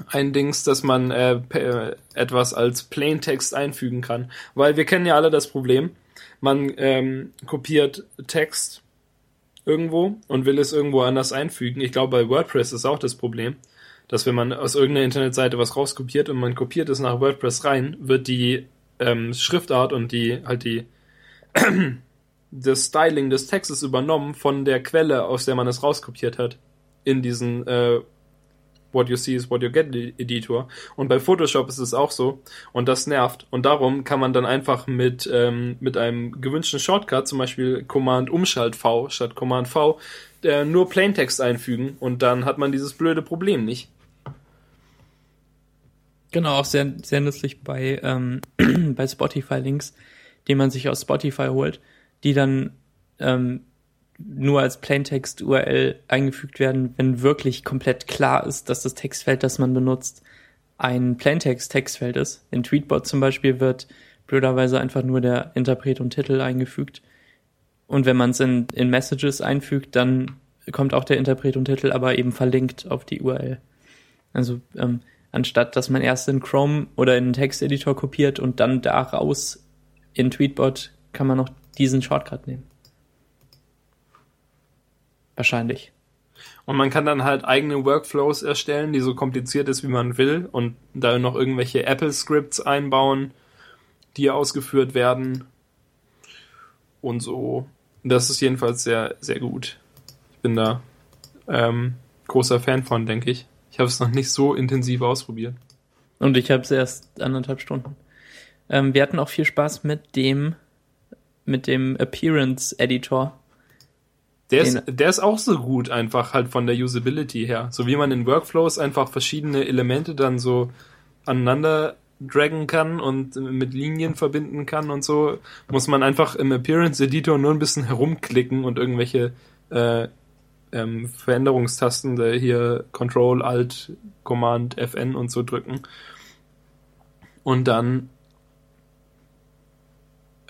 ein Dings, dass man äh, etwas als Plaintext einfügen kann. Weil wir kennen ja alle das Problem, man ähm, kopiert Text irgendwo und will es irgendwo anders einfügen. Ich glaube, bei WordPress ist auch das Problem, dass wenn man aus irgendeiner Internetseite was rauskopiert und man kopiert es nach WordPress rein, wird die ähm, Schriftart und die halt die das Styling des Textes übernommen von der Quelle, aus der man es rauskopiert hat, in diesen äh, What You See is What You Get Editor. Und bei Photoshop ist es auch so. Und das nervt. Und darum kann man dann einfach mit, ähm, mit einem gewünschten Shortcut, zum Beispiel Command Umschalt V statt Command V, äh, nur Plaintext einfügen. Und dann hat man dieses blöde Problem nicht. Genau, auch sehr, sehr nützlich bei, ähm, bei Spotify-Links den man sich aus Spotify holt, die dann ähm, nur als Plaintext-URL eingefügt werden, wenn wirklich komplett klar ist, dass das Textfeld, das man benutzt, ein Plaintext-Textfeld ist. In Tweetbot zum Beispiel wird blöderweise einfach nur der Interpret und Titel eingefügt. Und wenn man es in, in Messages einfügt, dann kommt auch der Interpret und Titel, aber eben verlinkt auf die URL. Also ähm, anstatt dass man erst in Chrome oder in einen Texteditor kopiert und dann daraus in Tweetbot kann man noch diesen Shortcut nehmen. Wahrscheinlich. Und man kann dann halt eigene Workflows erstellen, die so kompliziert ist, wie man will, und da noch irgendwelche Apple-Scripts einbauen, die ausgeführt werden. Und so. Das ist jedenfalls sehr, sehr gut. Ich bin da ähm, großer Fan von, denke ich. Ich habe es noch nicht so intensiv ausprobiert. Und ich habe es erst anderthalb Stunden. Ähm, wir hatten auch viel Spaß mit dem, mit dem Appearance Editor. Der ist, der ist auch so gut, einfach halt von der Usability her. So wie man in Workflows einfach verschiedene Elemente dann so aneinander draggen kann und mit Linien verbinden kann und so, muss man einfach im Appearance Editor nur ein bisschen herumklicken und irgendwelche äh, ähm, Veränderungstasten, der hier Control, Alt, Command, Fn und so drücken. Und dann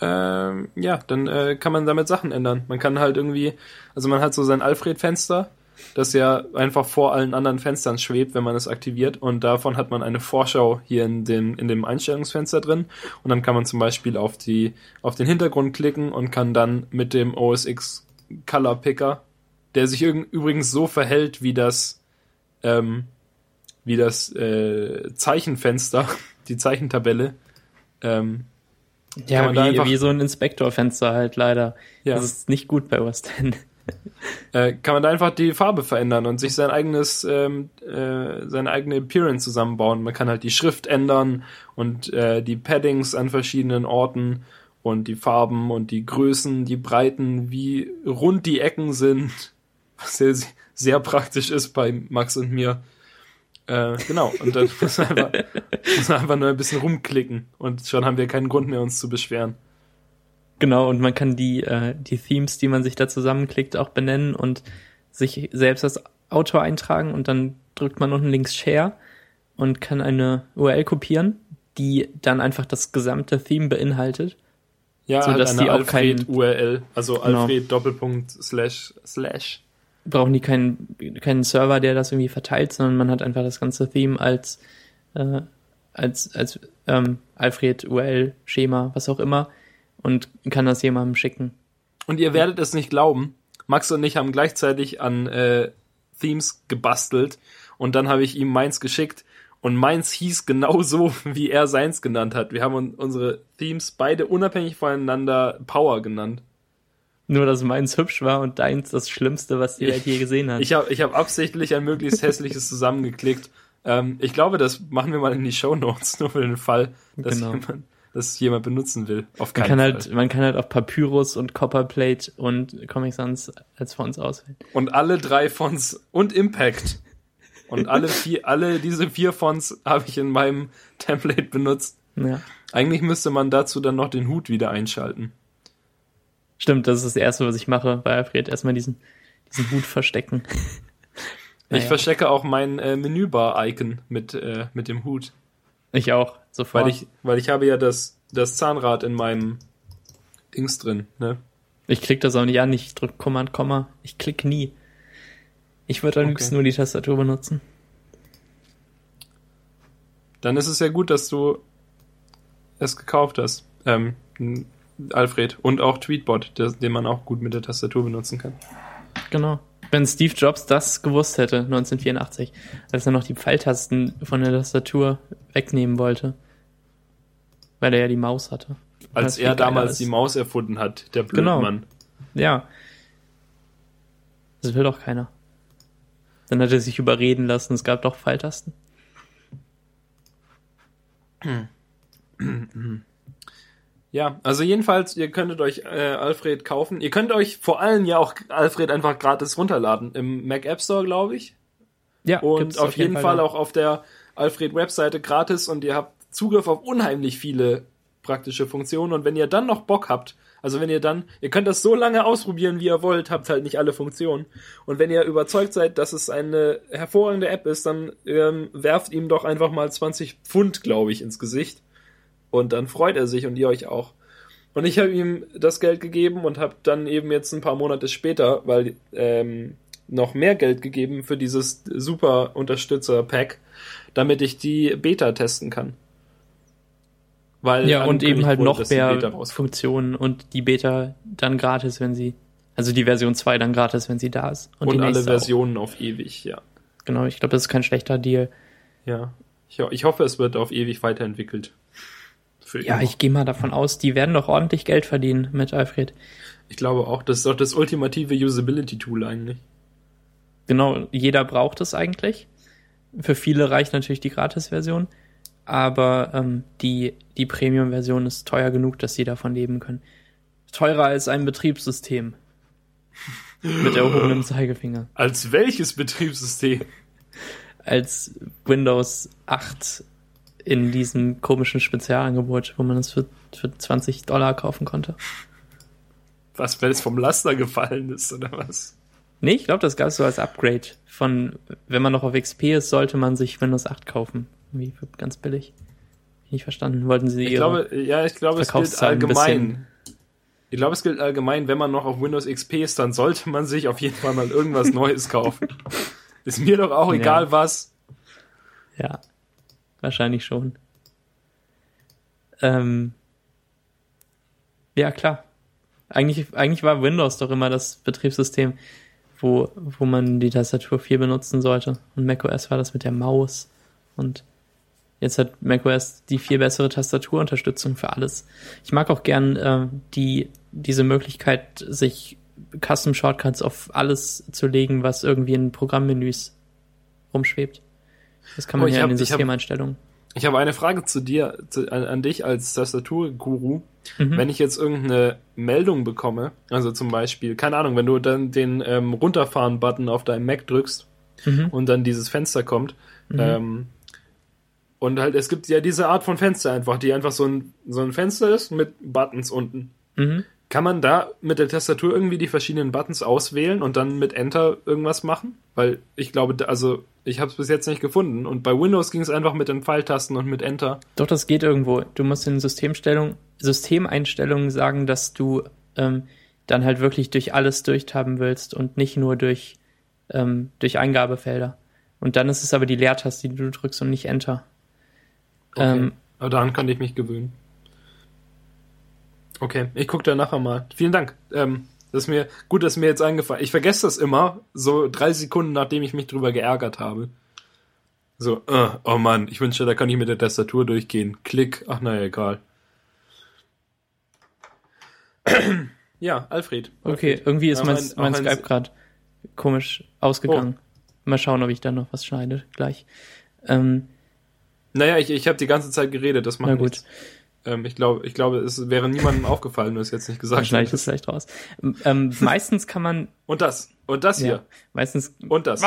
ähm, ja, dann äh, kann man damit Sachen ändern. Man kann halt irgendwie, also man hat so sein Alfred-Fenster, das ja einfach vor allen anderen Fenstern schwebt, wenn man es aktiviert. Und davon hat man eine Vorschau hier in dem, in dem Einstellungsfenster drin. Und dann kann man zum Beispiel auf, die, auf den Hintergrund klicken und kann dann mit dem OS X Color Picker, der sich übrigens so verhält wie das, ähm, wie das äh, Zeichenfenster, die Zeichentabelle, ähm, ja, wie, einfach, wie so ein Inspektorfenster halt leider. Ja. Das ist nicht gut bei West End. Äh, kann man da einfach die Farbe verändern und sich sein eigenes, ähm, äh, seine eigene Appearance zusammenbauen. Man kann halt die Schrift ändern und äh, die Paddings an verschiedenen Orten und die Farben und die Größen, die Breiten, wie rund die Ecken sind, was sehr, sehr praktisch ist bei Max und mir. Äh, genau, und dann muss man, einfach, muss man einfach nur ein bisschen rumklicken und schon haben wir keinen Grund mehr, uns zu beschweren. Genau, und man kann die, äh, die Themes, die man sich da zusammenklickt, auch benennen und sich selbst als Autor eintragen und dann drückt man unten links Share und kann eine URL kopieren, die dann einfach das gesamte Theme beinhaltet. Ja, So, halt dass eine die auch Alfred keinen- URL, also Genau. Alfred Doppelpunkt slash slash. Brauchen die keinen, keinen Server, der das irgendwie verteilt, sondern man hat einfach das ganze Theme als, äh, als, als ähm, Alfred URL Schema, was auch immer, und kann das jemandem schicken. Und ihr werdet es nicht glauben, Max und ich haben gleichzeitig an äh, Themes gebastelt und dann habe ich ihm meins geschickt und meins hieß genau so, wie er seins genannt hat. Wir haben un unsere Themes beide unabhängig voneinander Power genannt. Nur, dass meins hübsch war und deins das Schlimmste, was die Welt je gesehen hat. Ich habe ich hab absichtlich ein möglichst hässliches zusammengeklickt. Ähm, ich glaube, das machen wir mal in die Show Notes, nur für den Fall, dass, Genau. jemand, dass jemand benutzen will. Auf Man keinen kann Fall. halt, man kann halt auch Papyrus und Copperplate und Comic Sans als Fonts auswählen. Und alle drei Fonts und Impact. Und alle vier, alle diese vier Fonts habe ich in meinem Template benutzt. Ja. Eigentlich müsste man dazu dann noch den Hut wieder einschalten. Stimmt, das ist das Erste, was ich mache bei Alfred. Erstmal diesen, diesen Hut verstecken. Ich Naja. verstecke auch mein äh, Menübar-Icon mit, äh, mit dem Hut. Ich auch, sofort. Weil ich, weil ich habe ja das, das Zahnrad in meinem Dings drin, ne? Ich klicke das auch nicht an, ich drücke Command, Komma. Ich klicke nie. Ich würde am Okay. liebsten nur die Tastatur benutzen. Dann ist es ja gut, dass du es gekauft hast. Ähm, Alfred. Und auch Tweetbot, der, den man auch gut mit der Tastatur benutzen kann. Genau. Wenn Steve Jobs das gewusst hätte, 1984, als er noch die Pfeiltasten von der Tastatur wegnehmen wollte. Weil er ja die Maus hatte. Als er damals ist. die Maus erfunden hat, der Genau. Blödmann. Ja. Das will doch keiner. Dann hat er sich überreden lassen, es gab doch Pfeiltasten. Ja, also jedenfalls, ihr könntet euch äh, Alfred kaufen. Ihr könnt euch vor allem ja auch Alfred einfach gratis runterladen. Im Mac App Store, glaube ich. Ja, Und gibt's auf, jeden Fall, da. auch auf der Alfred-Webseite gratis und ihr habt Zugriff auf unheimlich viele praktische Funktionen. Und wenn ihr dann noch Bock habt, also wenn ihr dann, ihr könnt das so lange ausprobieren, wie ihr wollt, habt halt nicht alle Funktionen. Und wenn ihr überzeugt seid, dass es eine hervorragende App ist, dann ähm, werft ihm doch einfach mal 20 Pfund, glaube ich, ins Gesicht. Und dann freut er sich und ihr euch auch. Und ich habe ihm das Geld gegeben und habe dann eben jetzt ein paar Monate später, weil ähm, noch mehr Geld gegeben für dieses super Unterstützer-Pack, damit ich die Beta testen kann. Weil Ja, und eben halt wurde, noch mehr. Funktionen und die Beta dann gratis, wenn sie, also die Version 2 dann gratis, wenn sie da ist. Und, die alle Versionen auf ewig, ja. Auch. Genau, ich glaube, das ist kein schlechter Deal. Ja. Ich, ich hoffe, es wird auf ewig weiterentwickelt. Für Ja, immer. ich gehe mal davon aus, die werden doch ordentlich Geld verdienen mit Alfred. ich glaube auch, das ist doch das ultimative Usability-Tool eigentlich. Genau, jeder braucht es eigentlich. Für viele reicht natürlich die Gratis-Version, aber ähm, die, die Premium-Version ist teuer genug, dass sie davon leben können. Teurer als ein Betriebssystem. Mit erhobenem Zeigefinger. Als welches Betriebssystem? Als Windows 8 in diesem komischen Spezialangebot, wo man es für, für 20 Dollar kaufen konnte. Was, wenn es vom Laster gefallen ist, oder was? Nee, ich glaube, das gab es so als Upgrade. Von, wenn man noch auf XP ist, sollte man sich Windows 8 kaufen. Irgendwie für ganz billig. Nicht verstanden. Wollten sie Ich glaube, ja, ich glaube, es gilt allgemein. Ich glaube, es gilt allgemein, wenn man noch auf Windows XP ist, dann sollte man sich auf jeden Fall mal irgendwas Neues kaufen. Ist mir doch auch Ja. egal was. Ja, wahrscheinlich schon. Ähm, ja, klar. Eigentlich, eigentlich war Windows doch immer das Betriebssystem, wo, wo man die Tastatur viel benutzen sollte. Und macOS war das mit der Maus. Und jetzt hat macOS die viel bessere Tastaturunterstützung für alles. Ich mag auch gern äh, die, diese Möglichkeit, sich Custom Shortcuts auf alles zu legen, was irgendwie in Programmmenüs rumschwebt. Das kann man Oh, ich ja hab- in den hab- Systemeinstellungen. Ich habe eine Frage zu dir, zu, an, an dich als Tastaturguru. Mhm. Wenn ich jetzt irgendeine Meldung bekomme, also zum Beispiel, keine Ahnung, wenn du dann den ähm, Runterfahren-Button auf deinem Mac drückst Mhm. und dann dieses Fenster kommt, Mhm. Ähm, und halt, es gibt ja diese Art von Fenster einfach, die einfach so ein, so ein Fenster ist mit Buttons unten. Mhm. Kann man da mit der Tastatur irgendwie die verschiedenen Buttons auswählen und dann mit Enter irgendwas machen? Weil ich glaube, also ich habe es bis jetzt nicht gefunden. Und bei Windows ging es einfach mit den Pfeiltasten und mit Enter. Doch, das geht irgendwo. Du musst in Systemstellung, Systemeinstellungen sagen, dass du ähm, dann halt wirklich durch alles durchtaben willst und nicht nur durch, ähm, durch Eingabefelder. Und dann ist es aber die Leertaste, die du drückst und nicht Enter. Okay. Ähm, Aber daran kann ich mich gewöhnen. Okay, ich gucke da nachher mal. Vielen Dank. Ähm, das ist mir gut, dass mir jetzt eingefallen. Ich vergesse das immer, so drei Sekunden, nachdem ich mich drüber geärgert habe. So, äh, oh Mann, ich wünschte, da kann ich mit der Tastatur durchgehen. Klick, ach naja, egal. ja, Alfred. Okay, Alfred. irgendwie ist mein, mein ein- Skype gerade komisch ausgegangen. Mal schauen, ob ich da noch was schneide gleich. Ähm, Naja, ich, ich habe die ganze Zeit geredet, das macht na gut, nichts. Ähm, ich glaube, ich glaube, es wäre niemandem aufgefallen, wenn du es jetzt nicht gesagt schneide ich das vielleicht raus. Ähm, meistens kann man, Und das. Und das ja, hier. meistens, Und das.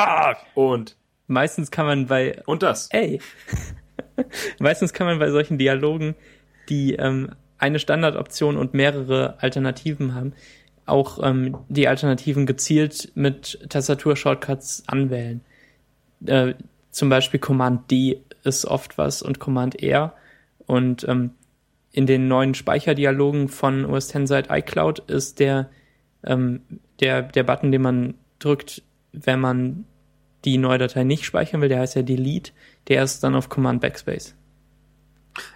Und. meistens kann man bei Und das. Ey. Meistens kann man bei solchen Dialogen, die ähm, eine Standardoption und mehrere Alternativen haben, auch ähm, die Alternativen gezielt mit Tastatur-Shortcuts anwählen. Äh, zum Beispiel Command D ist oft was und Command R. Und ähm, in den neuen Speicherdialogen von OS X seit iCloud ist der, ähm, der, der Button, den man drückt, wenn man die neue Datei nicht speichern will, der heißt ja Delete, der ist dann auf Command Backspace.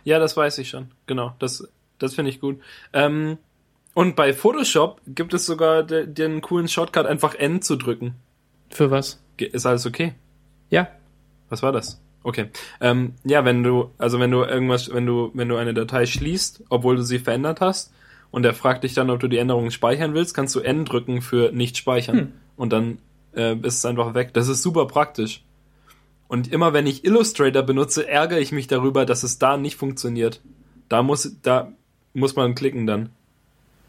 Ja, das weiß ich schon. Genau. Das, das finde ich gut. Ähm, und bei Photoshop gibt es sogar de, den coolen Shortcut, einfach N zu drücken. Für was? Ist alles okay? Ja, Was war das? Okay. Ähm, ja, wenn du, also wenn du irgendwas, wenn du, wenn du eine Datei schließt, obwohl du sie verändert hast, und er fragt dich dann, ob du die Änderungen speichern willst, kannst du N drücken für nicht speichern. Hm. Und dann äh, ist es einfach weg. Das ist super praktisch. Und immer wenn ich Illustrator benutze, ärgere ich mich darüber, dass es da nicht funktioniert. Da muss, da muss man klicken dann.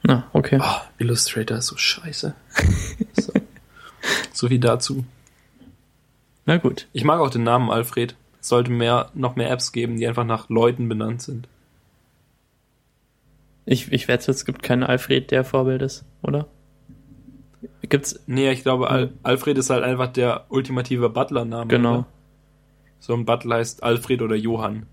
na, okay. Oh, Illustrator ist so scheiße. so. so wie dazu. Na gut. Ich mag auch den Namen Alfred. Sollte mehr, noch mehr Apps geben, die einfach nach Leuten benannt sind. Ich, ich wette, es gibt keinen Alfred, der Vorbild ist, oder? Gibt's, Nee, ich glaube, Al Alfred ist halt einfach der ultimative Butler-Name. genau. Oder? So ein Butler heißt Alfred oder Johann.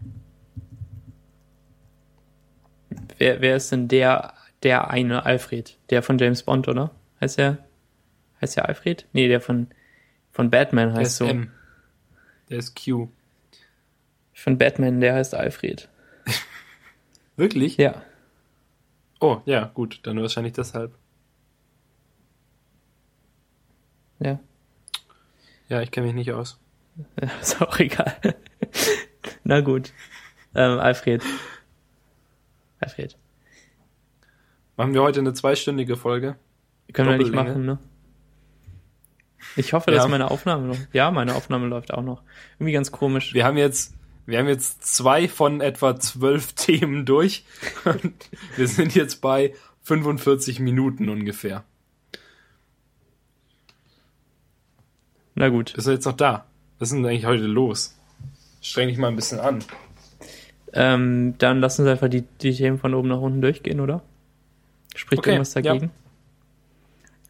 Wer, wer ist denn der, der eine Alfred? Der von James Bond, oder? Heißt der, heißt der Alfred? Nee, der von, von Batman Der heißt ist so. M. Der ist Q. Von Batman, der heißt Alfred. Wirklich? Ja. Oh, ja, gut. Dann wahrscheinlich deshalb. Ja. Ja, ich kenne mich nicht aus. Ja, ist auch egal. Na gut. Ähm, Alfred. Alfred. Machen wir heute eine zweistündige Folge? Können wir nicht machen, ne? Ich hoffe, dass Ja. meine Aufnahme noch. Ja, meine Aufnahme läuft auch noch. Irgendwie ganz komisch. Wir haben jetzt, wir haben jetzt zwei von etwa zwölf Themen durch. Wir sind jetzt bei 45 Minuten ungefähr. Na gut. Bist du jetzt noch da? Was ist denn eigentlich heute los? Streng dich mal ein bisschen an. Ähm, dann lassen Sie einfach die, die Themen von oben nach unten durchgehen, oder? Spricht Okay, irgendwas dagegen?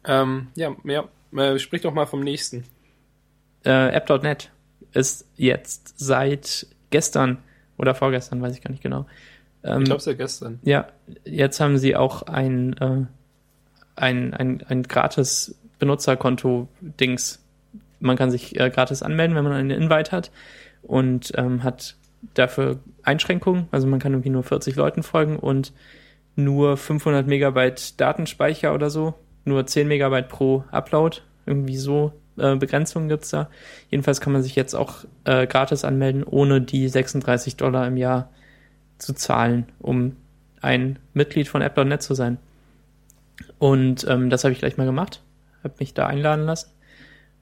Ähm, ja, ja, äh, sprich doch mal vom nächsten. Äh, App.net ist jetzt seit gestern oder vorgestern, weiß ich gar nicht genau. Ähm, Ich glaube, es ja gestern. Ja, jetzt haben sie auch ein, äh, ein, ein, ein gratis Benutzerkonto-Dings. Man kann sich äh, gratis anmelden, wenn man einen Invite hat und ähm, hat dafür Einschränkungen. Also man kann irgendwie nur 40 Leuten folgen und nur 500 Megabyte Datenspeicher oder so. Nur 10 Megabyte pro Upload. Irgendwie so äh, Begrenzungen gibt's da. Jedenfalls kann man sich jetzt auch äh, gratis anmelden, ohne die 36 Dollar im Jahr zu zahlen, um ein Mitglied von App.net zu sein. Und ähm, das habe ich gleich mal gemacht, habe mich da einladen lassen.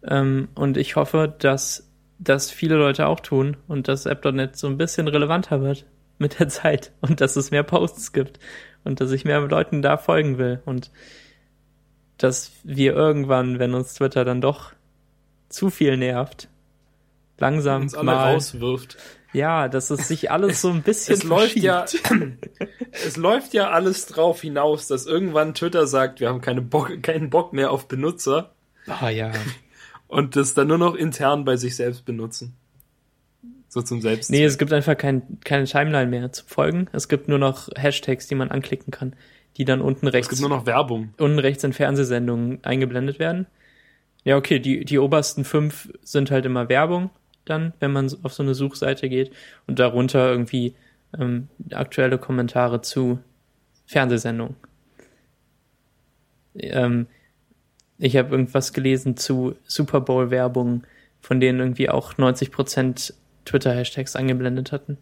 Ähm, und ich hoffe, dass das viele Leute auch tun und dass App.net so ein bisschen relevanter wird mit der Zeit und dass es mehr Posts gibt und dass ich mehr Leuten da folgen will und dass wir irgendwann, wenn uns Twitter dann doch zu viel nervt, langsam uns alle mal. rauswirft. Ja, dass es sich alles so ein bisschen Es läuft ja, es läuft ja alles drauf hinaus, dass irgendwann Twitter sagt, wir haben keine Bock, keinen Bock mehr auf Benutzer Ah ja. und das dann nur noch intern bei sich selbst benutzen. So zum Selbst. Nee, es gibt einfach kein, keine Timeline mehr zu folgen. Es gibt nur noch Hashtags, die man anklicken kann, die dann unten es rechts, gibt nur noch Werbung. unten rechts in Fernsehsendungen eingeblendet werden. Ja, okay, die, die obersten fünf sind halt immer Werbung dann, wenn man auf so eine Suchseite geht und darunter irgendwie ähm, aktuelle Kommentare zu Fernsehsendungen. Ähm, ich habe irgendwas gelesen zu Super Bowl-Werbungen, von denen irgendwie auch 90% Twitter-Hashtags eingeblendet hatten.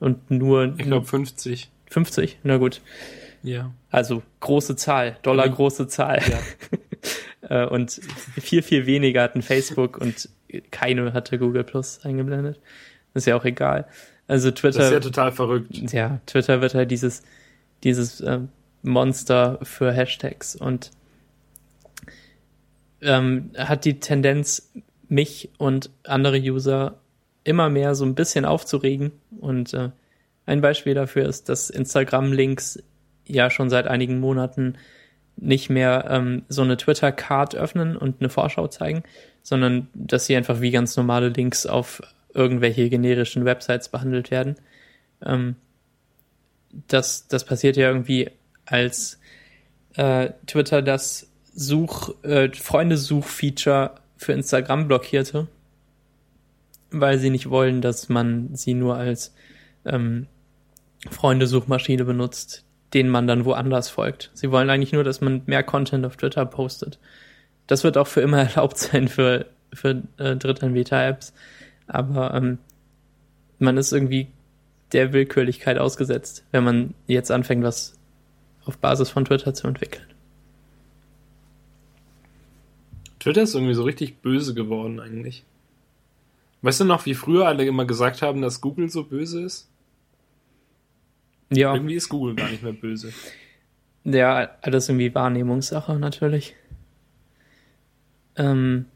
Und nur Ich glaube 50. 50, na gut. Ja. Also große Zahl, Dollar große Zahl. ja. Äh, und viel, viel weniger hatten Facebook und keine hatte Google Plus eingeblendet. Ist ja auch egal. Also Das ist ja Twitter, total verrückt. ja, Twitter wird halt dieses, dieses ähm, Monster für Hashtags und ähm, hat die Tendenz, mich und andere User immer mehr so ein bisschen aufzuregen. Und äh, ein Beispiel dafür ist, dass Instagram-Links ja schon seit einigen Monaten nicht mehr ähm, so eine Twitter-Card öffnen und eine Vorschau zeigen, sondern dass sie einfach wie ganz normale Links auf irgendwelche generischen Websites behandelt werden. Ähm, das, das passiert ja irgendwie, als äh, Twitter das Such, äh, Freundesuch-Feature für Instagram blockierte, weil sie nicht wollen, dass man sie nur als ähm, Freundesuchmaschine benutzt, denen man dann woanders folgt. Sie wollen eigentlich nur, dass man mehr Content auf Twitter postet. Das wird auch für immer erlaubt sein für, für äh, Drittanbieter-Apps. Aber ähm, man ist irgendwie der Willkürlichkeit ausgesetzt, wenn man jetzt anfängt, was auf Basis von Twitter zu entwickeln. Twitter ist irgendwie so richtig böse geworden eigentlich. Weißt du noch, wie früher alle immer gesagt haben, dass Google so böse ist? Ja, Irgendwie ist Google gar nicht mehr böse. ja, alles irgendwie Wahrnehmungssache natürlich. Ähm,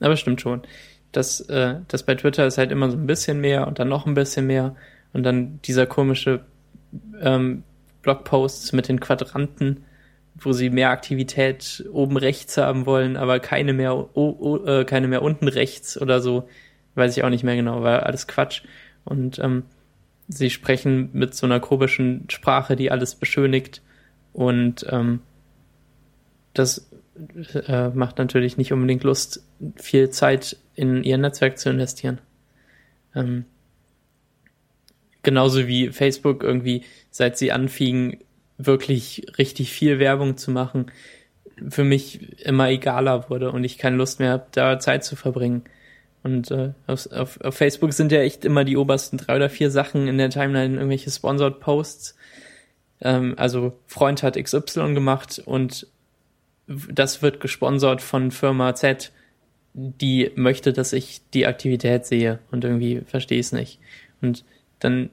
aber stimmt schon. Das, äh, das bei Twitter ist halt immer so ein bisschen mehr und dann noch ein bisschen mehr und dann dieser komische ähm, Blogposts mit den Quadranten, wo sie mehr Aktivität oben rechts haben wollen, aber keine mehr, o, o, äh, keine mehr unten rechts oder so. Weiß ich auch nicht mehr genau, war alles Quatsch. Und ähm, sie sprechen mit so einer komischen Sprache, die alles beschönigt. Und ähm, das äh, macht natürlich nicht unbedingt Lust, viel Zeit in ihr Netzwerk zu investieren. Ähm, genauso wie Facebook irgendwie, seit sie anfingen, wirklich richtig viel Werbung zu machen, für mich immer egaler wurde und ich keine Lust mehr habe, da Zeit zu verbringen. Und äh, auf, auf, auf Facebook sind ja echt immer die obersten drei oder vier Sachen in der Timeline irgendwelche Sponsored Posts. Ähm, also Freund hat XY gemacht und das wird gesponsert von Firma Z, die möchte, dass ich die Aktivität sehe und irgendwie verstehe es nicht. Und dann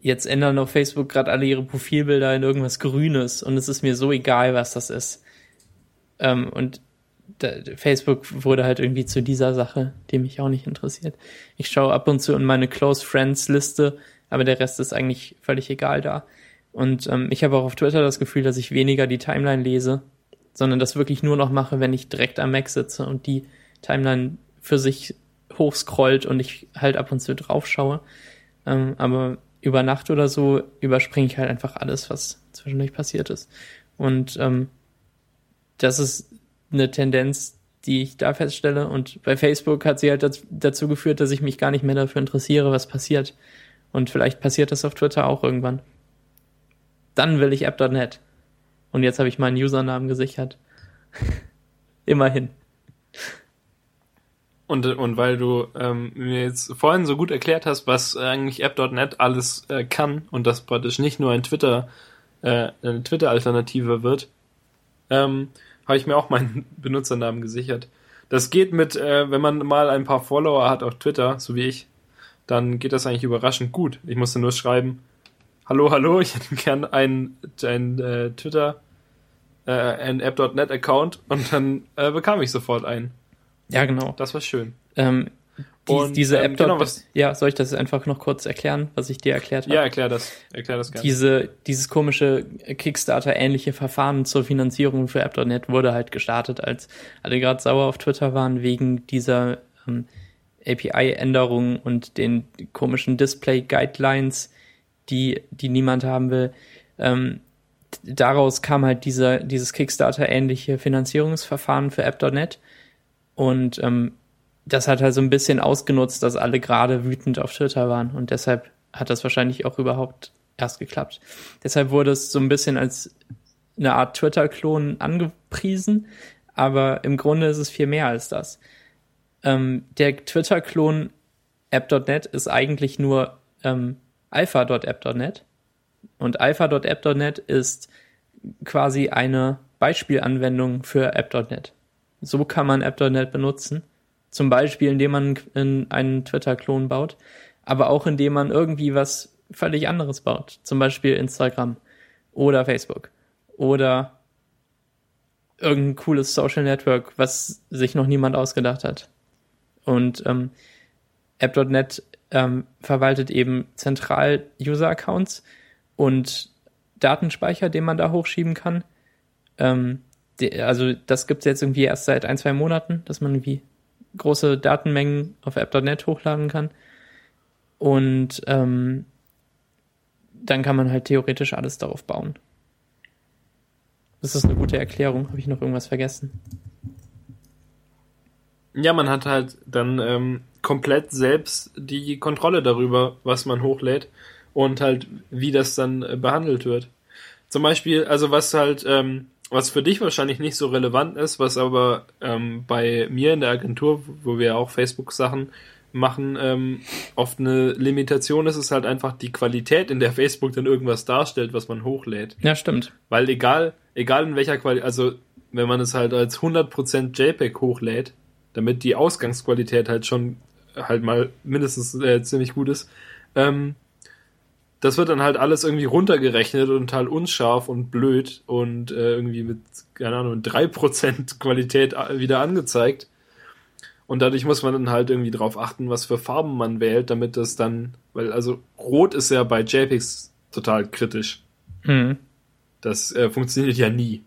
jetzt ändern auf Facebook gerade alle ihre Profilbilder in irgendwas Grünes und es ist mir so egal, was das ist. Ähm, und Facebook wurde halt irgendwie zu dieser Sache, die mich auch nicht interessiert. Ich schaue ab und zu in meine Close Friends Liste, aber der Rest ist eigentlich völlig egal da. Und ähm, ich habe auch auf Twitter das Gefühl, dass ich weniger die Timeline lese, sondern das wirklich nur noch mache, wenn ich direkt am Mac sitze und die Timeline für sich hochscrollt und ich halt ab und zu drauf schaue. Ähm, aber über Nacht oder so überspringe ich halt einfach alles, was zwischendurch passiert ist. Und ähm, das ist eine Tendenz, die ich da feststelle. Und bei Facebook hat sie halt dazu, geführt, dass ich mich gar nicht mehr dafür interessiere, was passiert. Und vielleicht passiert das auf Twitter auch irgendwann. Dann will ich app.net. Und jetzt habe ich meinen Usernamen gesichert. Immerhin. Und, und weil du ähm, mir jetzt vorhin so gut erklärt hast, was eigentlich App.net alles äh, kann und das praktisch nicht nur ein Twitter, äh, eine Twitter-Alternative wird, ähm, habe ich mir auch meinen Benutzernamen gesichert. Das geht mit, äh, wenn man mal ein paar Follower hat auf Twitter, so wie ich, dann geht das eigentlich überraschend gut. Ich musste nur schreiben, hallo, hallo, ich hätte gern einen, einen äh, Twitter, äh, einen App.net Account und dann äh, bekam ich sofort einen. Ja, genau. Das war schön. Ähm, Die, Und, diese ähm, App dort, genau, was- ja, soll ich das einfach noch kurz erklären, was ich dir erklärt habe? Ja, erklär das. Erklär das gerne. Diese, dieses komische Kickstarter-ähnliche Verfahren zur Finanzierung für App.net wurde halt gestartet, als alle gerade sauer auf Twitter waren wegen dieser ähm, API-Änderungen und den komischen Display-Guidelines, die, die niemand haben will. Ähm, daraus kam halt dieser, dieses Kickstarter-ähnliche Finanzierungsverfahren für App.net und ähm, das hat halt so ein bisschen ausgenutzt, dass alle gerade wütend auf Twitter waren und deshalb hat das wahrscheinlich auch überhaupt erst geklappt. Deshalb wurde es so ein bisschen als eine Art Twitter-Klon angepriesen, aber im Grunde ist es viel mehr als das. Ähm, der Twitter-Klon App.net ist eigentlich nur ähm, alpha.app.net und alpha.app.net ist quasi eine Beispielanwendung für App.net. So kann man App.net benutzen. Zum Beispiel, indem man in einen Twitter-Klon baut, aber auch indem man irgendwie was völlig anderes baut. Zum Beispiel Instagram oder Facebook oder irgendein cooles Social Network, was sich noch niemand ausgedacht hat. Und ähm, App.net ähm, verwaltet eben zentral User-Accounts und Datenspeicher, den man da hochschieben kann. Ähm, die, also das gibt es jetzt irgendwie erst seit ein, zwei Monaten, dass man irgendwie große Datenmengen auf App.net hochladen kann. Und ähm, dann kann man halt theoretisch alles darauf bauen. Das ist eine gute Erklärung. Habe ich noch irgendwas vergessen? Ja, man hat halt dann ähm, komplett selbst die Kontrolle darüber, was man hochlädt und halt, wie das dann äh, behandelt wird. Zum Beispiel, also was halt, ähm, was für dich wahrscheinlich nicht so relevant ist, was aber ähm, bei mir in der Agentur, wo wir auch Facebook-Sachen machen, ähm, oft eine Limitation ist, ist halt einfach die Qualität, in der Facebook dann irgendwas darstellt, was man hochlädt. Ja, stimmt. Weil egal, egal in welcher Qualität, also wenn man es halt als 100% JPEG hochlädt, damit die Ausgangsqualität halt schon halt mal mindestens äh, ziemlich gut ist, ähm, das wird dann halt alles irgendwie runtergerechnet und halt unscharf und blöd und äh, irgendwie mit, keine Ahnung, 3% Qualität äh, wieder angezeigt. Und dadurch muss man dann halt irgendwie drauf achten, was für Farben man wählt, damit das dann, weil also Rot ist ja bei JPEGs total kritisch. Mhm. Das äh, funktioniert ja nie.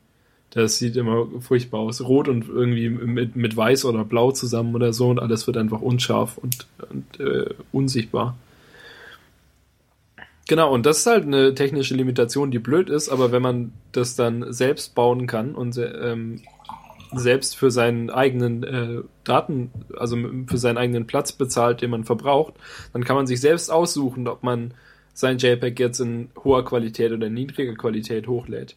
Das sieht immer furchtbar aus. Rot und irgendwie mit, mit Weiß oder Blau zusammen oder so und alles wird einfach unscharf und, und äh, unsichtbar. Genau, und das ist halt eine technische Limitation, die blöd ist, aber wenn man das dann selbst bauen kann und ähm, selbst für seinen eigenen äh, Daten, also für seinen eigenen Platz bezahlt, den man verbraucht, dann kann man sich selbst aussuchen, ob man sein JPEG jetzt in hoher Qualität oder niedriger Qualität hochlädt.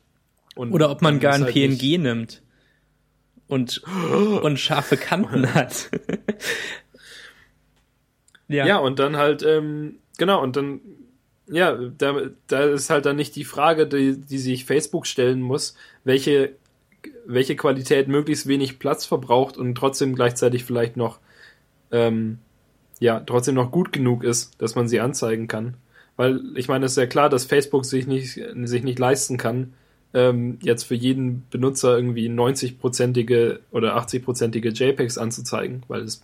Und Oder ob man gar ein halt PNG nicht- nimmt und, und scharfe Kanten hat. ja. Ja, und dann halt, ähm, genau, und dann, ja, da, da ist halt dann nicht die Frage, die, die sich Facebook stellen muss, welche, welche Qualität möglichst wenig Platz verbraucht und trotzdem gleichzeitig vielleicht noch, ähm, ja, trotzdem noch gut genug ist, dass man sie anzeigen kann. Weil ich meine, es ist ja klar, dass Facebook sich nicht, sich nicht leisten kann, ähm, jetzt für jeden Benutzer irgendwie 90-prozentige oder 80-prozentige JPEGs anzuzeigen, weil es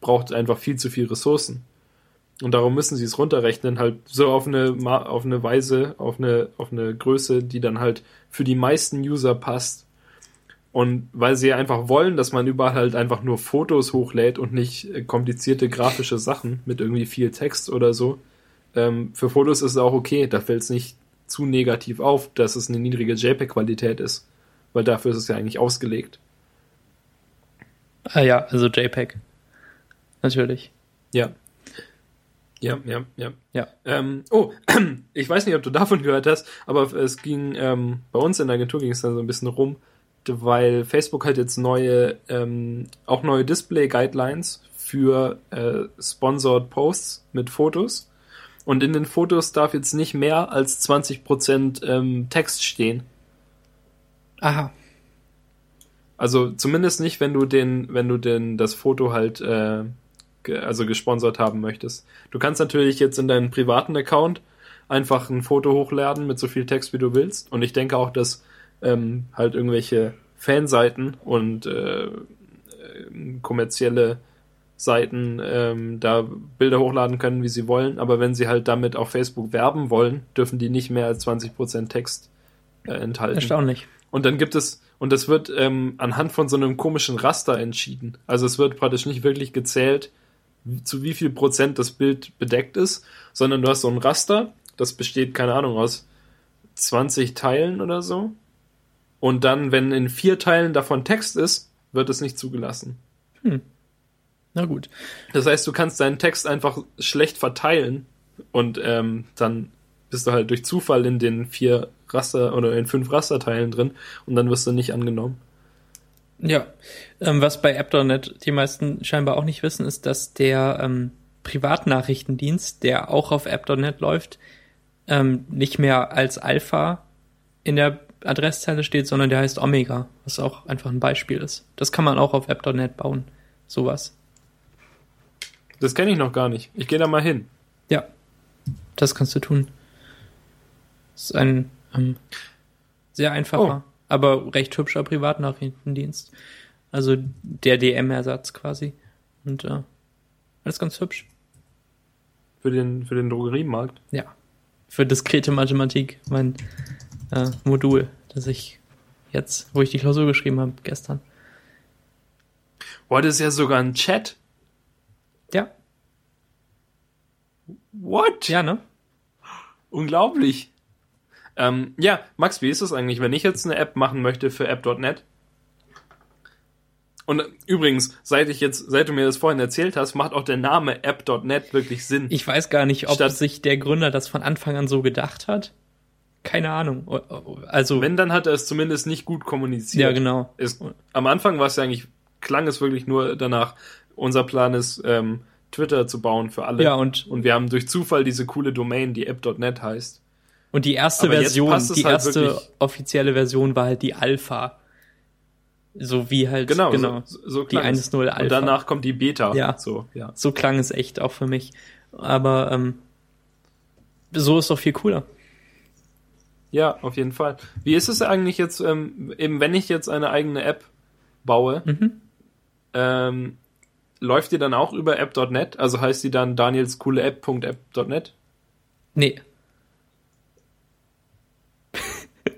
braucht einfach viel zu viel Ressourcen. Und darum müssen sie es runterrechnen, halt so auf eine, auf eine Weise, auf eine, auf eine Größe, die dann halt für die meisten User passt. Und weil sie einfach wollen, dass man überall halt einfach nur Fotos hochlädt und nicht äh, komplizierte grafische Sachen mit irgendwie viel Text oder so. Ähm, für Fotos ist es auch okay, da fällt es nicht zu negativ auf, dass es eine niedrige JPEG-Qualität ist. Weil dafür ist es ja eigentlich ausgelegt. Ah ja, also JPEG. Natürlich. Ja. Ja, ja, ja. Ja. Ähm, oh, ich weiß nicht, ob du davon gehört hast, aber es ging, ähm, bei uns in der Agentur ging es dann so ein bisschen rum, weil Facebook hat jetzt neue, ähm, auch neue Display-Guidelines für äh, Sponsored Posts mit Fotos. Und in den Fotos darf jetzt nicht mehr als 20% ähm, Text stehen. Aha. Also zumindest nicht, wenn du den, wenn du den das Foto halt äh, also gesponsert haben möchtest. Du kannst natürlich jetzt in deinen privaten Account einfach ein Foto hochladen mit so viel Text wie du willst. Und ich denke auch, dass ähm, halt irgendwelche Fanseiten und äh, äh, kommerzielle Seiten ähm, da Bilder hochladen können, wie sie wollen, aber wenn sie halt damit auf Facebook werben wollen, dürfen die nicht mehr als 20% Text äh, enthalten. Erstaunlich. Und dann gibt es, und das wird ähm, anhand von so einem komischen Raster entschieden. Also es wird praktisch nicht wirklich gezählt, zu wie viel Prozent das Bild bedeckt ist, sondern du hast so ein Raster, das besteht, keine Ahnung, aus 20 Teilen oder so. Und dann, wenn in vier Teilen davon Text ist, wird es nicht zugelassen. Hm. Na gut. Das heißt, du kannst deinen Text einfach schlecht verteilen und ähm, dann bist du halt durch Zufall in den vier Raster oder in fünf Rasterteilen drin und dann wirst du nicht angenommen. Ja, ähm, was bei App.net die meisten scheinbar auch nicht wissen, ist, dass der ähm, Privatnachrichtendienst, der auch auf App.net läuft, ähm, nicht mehr als Alpha in der Adresszeile steht, sondern der heißt Omega, was auch einfach ein Beispiel ist. Das kann man auch auf App.net bauen, sowas. Das kenne ich noch gar nicht. Ich gehe da mal hin. Ja, das kannst du tun. Das ist ein ähm, sehr einfacher, oh. Aber recht hübscher Privatnachrichtendienst. Also der DM-Ersatz quasi. Und äh, alles ganz hübsch. Für den, für den Drogeriemarkt? Ja. Für diskrete Mathematik, mein äh, Modul, das ich jetzt, wo ich die Klausur geschrieben habe, gestern. Boah, das ist ja sogar ein Chat. Ja. What? Ja, ne? Unglaublich. Ähm, ja, Max, wie ist das eigentlich, wenn ich jetzt eine App machen möchte für app.net? Und übrigens, seit ich jetzt, seit du mir das vorhin erzählt hast, macht auch der Name app.net wirklich Sinn. Ich weiß gar nicht, ob Statt sich der Gründer das von Anfang an so gedacht hat. Keine Ahnung. Also. Wenn, dann hat er es zumindest nicht gut kommuniziert. Ja, genau. Es, am Anfang war es ja eigentlich, klang es wirklich nur danach, unser Plan ist, ähm, Twitter zu bauen für alle. Ja, und, und wir haben durch Zufall diese coole Domain, die app.net heißt. Und die erste Aber Version, die halt erste offizielle Version war halt die Alpha. So wie halt, genau, genau so, so die 1.0 Alpha. Und danach kommt die Beta. Ja, so, ja. so klang es echt auch für mich. Aber ähm, so ist doch viel cooler. Ja, auf jeden Fall. Wie ist es eigentlich jetzt, ähm, eben wenn ich jetzt eine eigene App baue, mhm. ähm, läuft die dann auch über app.net? Also heißt die dann danielscooleapp.app.net? Nee.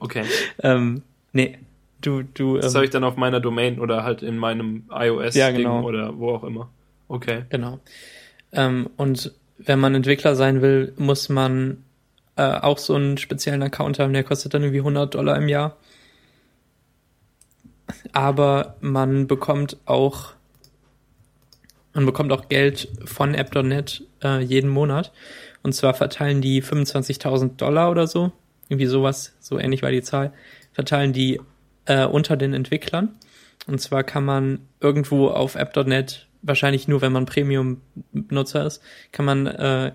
Okay. ähm, nee. Du, du. Das ähm, habe ich dann auf meiner Domain oder halt in meinem iOS ja, genau. oder wo auch immer. Okay. Genau. Ähm, und wenn man Entwickler sein will, muss man äh, auch so einen speziellen Account haben, der kostet dann irgendwie 100 Dollar im Jahr. Aber man bekommt auch man bekommt auch Geld von App.net äh, jeden Monat. Und zwar verteilen die 25.000 Dollar oder so, irgendwie sowas, so ähnlich war die Zahl, verteilen die äh, unter den Entwicklern. Und zwar kann man irgendwo auf app.net, wahrscheinlich nur wenn man Premium-Nutzer ist, kann man äh,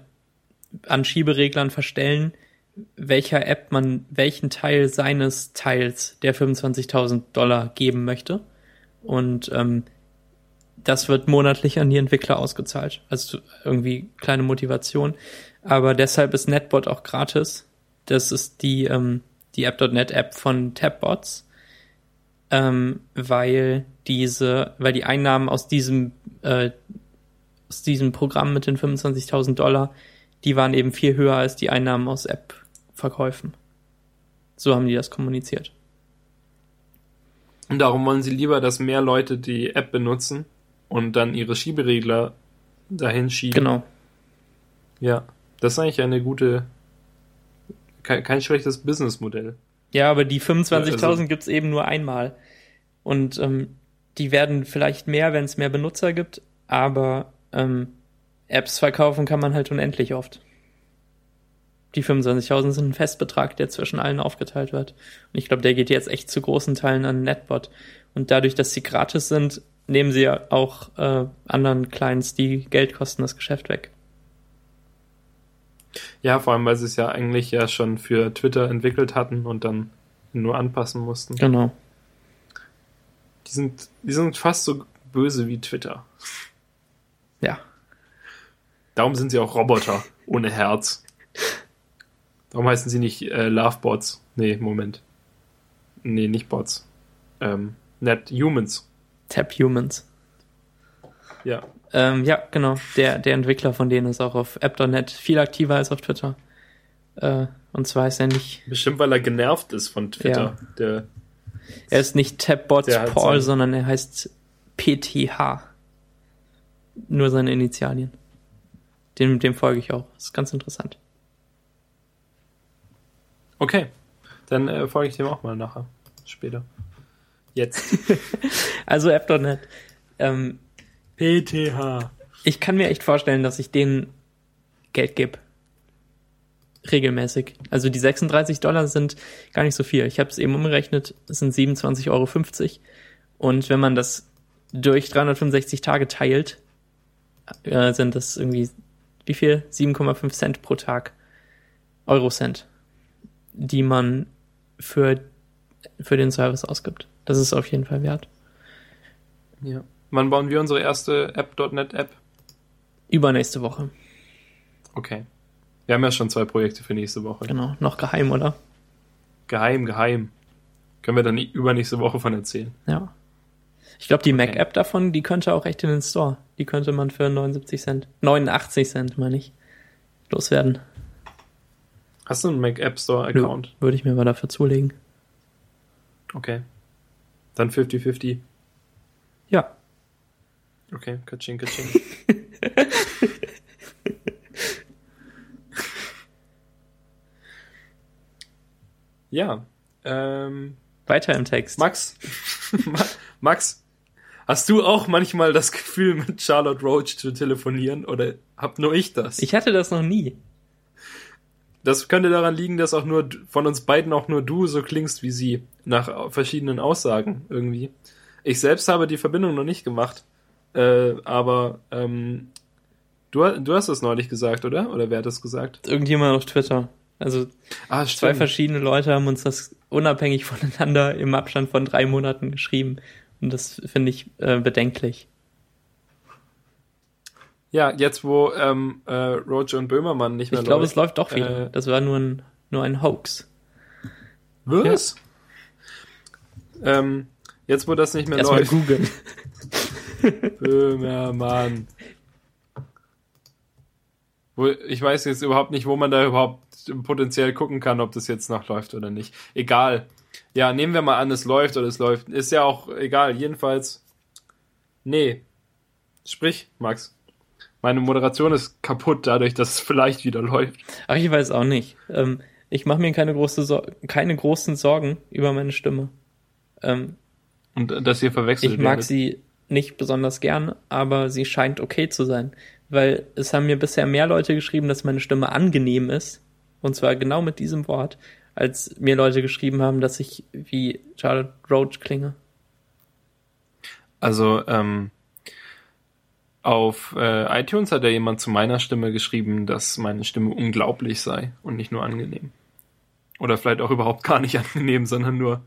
an Schiebereglern verstellen, welcher App man welchen Teil seines Teils der 25.000 Dollar geben möchte. Und ähm, das wird monatlich an die Entwickler ausgezahlt. Also irgendwie kleine Motivation. Aber deshalb ist NetBot auch gratis. Das ist die, ähm, die App.net App von Tabbots ähm, weil diese, weil die Einnahmen aus diesem, äh, aus diesem Programm mit den 25.000 Dollar, die waren eben viel höher als die Einnahmen aus App-Verkäufen. So haben die das kommuniziert. Und darum wollen sie lieber, dass mehr Leute die App benutzen und dann ihre Schieberegler dahin schieben. Genau. Ja, das ist eigentlich eine gute, kein, kein schlechtes Businessmodell. Ja, aber die 25.000 ja, also, gibt's eben nur einmal. Und ähm, die werden vielleicht mehr, wenn es mehr Benutzer gibt, aber ähm, Apps verkaufen kann man halt unendlich oft. Die 25.000 sind ein Festbetrag, der zwischen allen aufgeteilt wird. Und ich glaube, der geht jetzt echt zu großen Teilen an Netbot. Und dadurch, dass sie gratis sind, nehmen sie ja auch äh, anderen Clients, die Geld kosten, das Geschäft weg. Ja, vor allem, weil sie es ja eigentlich ja schon für Twitter entwickelt hatten und dann nur anpassen mussten. Genau. Die sind, die sind fast so böse wie Twitter. Ja. Darum sind sie auch Roboter ohne Herz. Darum heißen sie nicht äh, Lovebots. Nee, Moment. Nee, nicht Bots. Ähm, Net Humans. Tap Humans. Ja. Ähm, ja, genau. Der, der Entwickler von denen ist auch auf app.net viel aktiver als auf Twitter. Äh, und zwar ist er nicht, Bestimmt, weil er genervt ist von Twitter. Der, er ist nicht Tabbots hat Paul, so- sondern er heißt PTH. Nur seine Initialien. Dem, dem folge ich auch. ist ganz interessant. okay. Dann äh, folge ich dem auch mal nachher. Später. Jetzt. Also app.net. Ähm, PTH. ich kann mir echt vorstellen, dass ich denen Geld gebe. Regelmäßig. Also die 36 Dollar sind gar nicht so viel. Ich habe es eben umgerechnet, es sind 27,50 Euro. Und wenn man das durch 365 Tage teilt, äh, sind das irgendwie, wie viel? 7,5 Cent pro Tag. Eurocent. Die man für, für den Service ausgibt. Das ist auf jeden Fall wert. Ja. Wann bauen wir unsere erste App.net App? Übernächste Woche. Okay. Wir haben ja schon zwei Projekte für nächste Woche. Genau. Noch geheim, oder? Geheim, geheim. Können wir dann übernächste Woche von erzählen. Ja. Ich glaube, die Mac-App davon, die könnte auch echt in den Store. Die könnte man für 79 Cent, 89 Cent, meine ich, loswerden. Hast du einen Mac App Store Account? Würde ich mir mal dafür zulegen. Okay. Dann 50-50. Ja. Okay, katsching, katsching. ja. Ähm, Weiter im Text. Max, Ma- Max, hast du auch manchmal das Gefühl, mit Charlotte Roach zu telefonieren oder hab nur ich das? Ich hatte das noch nie. Das könnte daran liegen, dass auch nur von uns beiden auch nur du so klingst wie sie, nach verschiedenen Aussagen irgendwie. Ich selbst habe die Verbindung noch nicht gemacht, äh, aber ähm, du, du hast es neulich gesagt, oder? Oder wer hat es gesagt? Irgendjemand auf Twitter. Also Ah, zwei verschiedene Leute haben uns das unabhängig voneinander im Abstand von drei Monaten geschrieben. Und das finde ich äh, bedenklich. Ja, jetzt wo ähm, äh, Roach und Böhmermann nicht mehr Ich glaube, es läuft doch wieder. Äh, das war nur ein, nur ein Hoax. Was? Ähm, jetzt wo das nicht mehr Erstmal läuft. googeln. Böhmermann. Ich weiß jetzt überhaupt nicht, wo man da überhaupt potenziell gucken kann, ob das jetzt noch läuft oder nicht. Egal. Ja, nehmen wir mal an, es läuft oder es läuft. Ist ja auch egal. Jedenfalls. Nee. Sprich, Max. Meine Moderation ist kaputt dadurch, dass es vielleicht wieder läuft. Ach, ich weiß auch nicht. Ähm, ich mache mir keine, große Sor keine großen Sorgen über meine Stimme. Ähm, Und äh, dass ihr verwechselt ich mag werdet. sie nicht besonders gern, aber sie scheint okay zu sein. Weil es haben mir bisher mehr Leute geschrieben, dass meine Stimme angenehm ist. Und zwar genau mit diesem Wort, als mir Leute geschrieben haben, dass ich wie Charlotte Roach klinge. Also, ähm, auf äh, iTunes hat ja jemand zu meiner Stimme geschrieben, dass meine Stimme unglaublich sei und nicht nur angenehm. Oder vielleicht auch überhaupt gar nicht angenehm, sondern nur,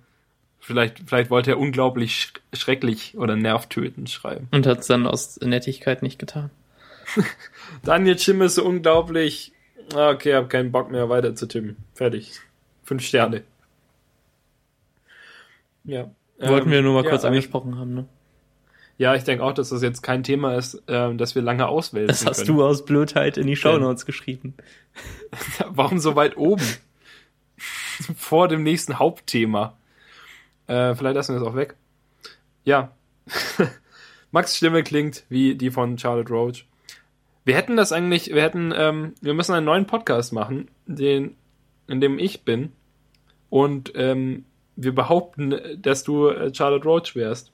vielleicht, vielleicht wollte er unglaublich sch schrecklich oder nervtötend schreiben. Und hat es dann aus Nettigkeit nicht getan. Daniel Stimme ist so unglaublich. Ah, Okay, hab keinen Bock mehr weiter zu tippen. Fertig. Fünf Sterne. Ja. Wollten Ähm, wir nur mal ja, kurz angesprochen haben, ne? Ja, ich denke auch, dass das jetzt kein Thema ist, ähm, das wir lange auswählen Das hast können. du aus Blödheit in die Shownotes geschrieben. Warum so weit oben? Vor dem nächsten Hauptthema. Äh, vielleicht lassen wir es auch weg. Ja. Max Stimme klingt wie die von Charlotte Roach. Wir hätten das eigentlich, wir hätten, ähm, wir müssen einen neuen Podcast machen, den, in dem ich bin. Und ähm, wir behaupten, dass du äh, Charlotte Roach wärst.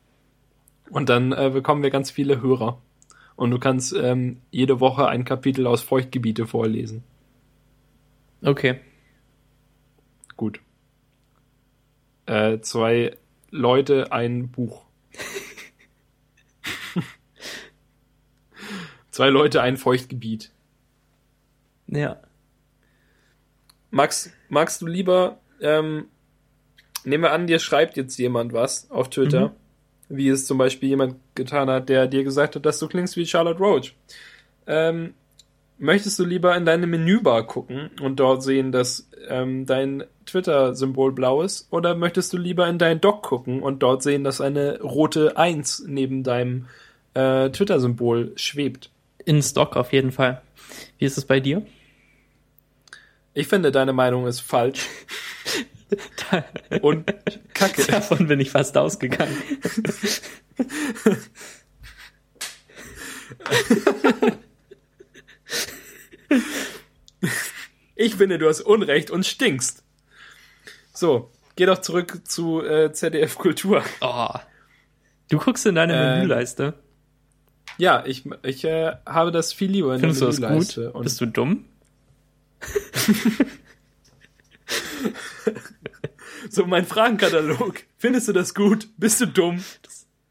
Und dann äh, bekommen wir ganz viele Hörer. Und du kannst ähm, jede Woche ein Kapitel aus Feuchtgebiete vorlesen. Okay. Gut. Äh, zwei Leute, ein Buch. zwei Leute, ein Feuchtgebiet. Ja. Max, magst du lieber, ähm, nehmen wir an, dir schreibt jetzt jemand was auf Twitter, wie es zum Beispiel jemand getan hat, der dir gesagt hat, dass du klingst wie Charlotte Roach. Ähm, möchtest du lieber in deine Menübar gucken und dort sehen, dass ähm, dein Twitter-Symbol blau ist? Oder möchtest du lieber in dein Dock gucken und dort sehen, dass eine rote 1 neben deinem äh, Twitter-Symbol schwebt. In Stock auf jeden Fall. Wie ist es bei dir? Ich finde, deine Meinung ist falsch. Und kacke. Davon bin ich fast ausgegangen. Ich finde, du hast Unrecht und stinkst. So, geh doch zurück zu äh, ZDF Kultur. Oh. Du guckst in deine Ähm, Menüleiste. Ja, ich, ich äh, habe das viel lieber in Findest du der das Menüleiste. gut? Und Bist du dumm? so, mein Fragenkatalog. Findest du das gut? Bist du dumm?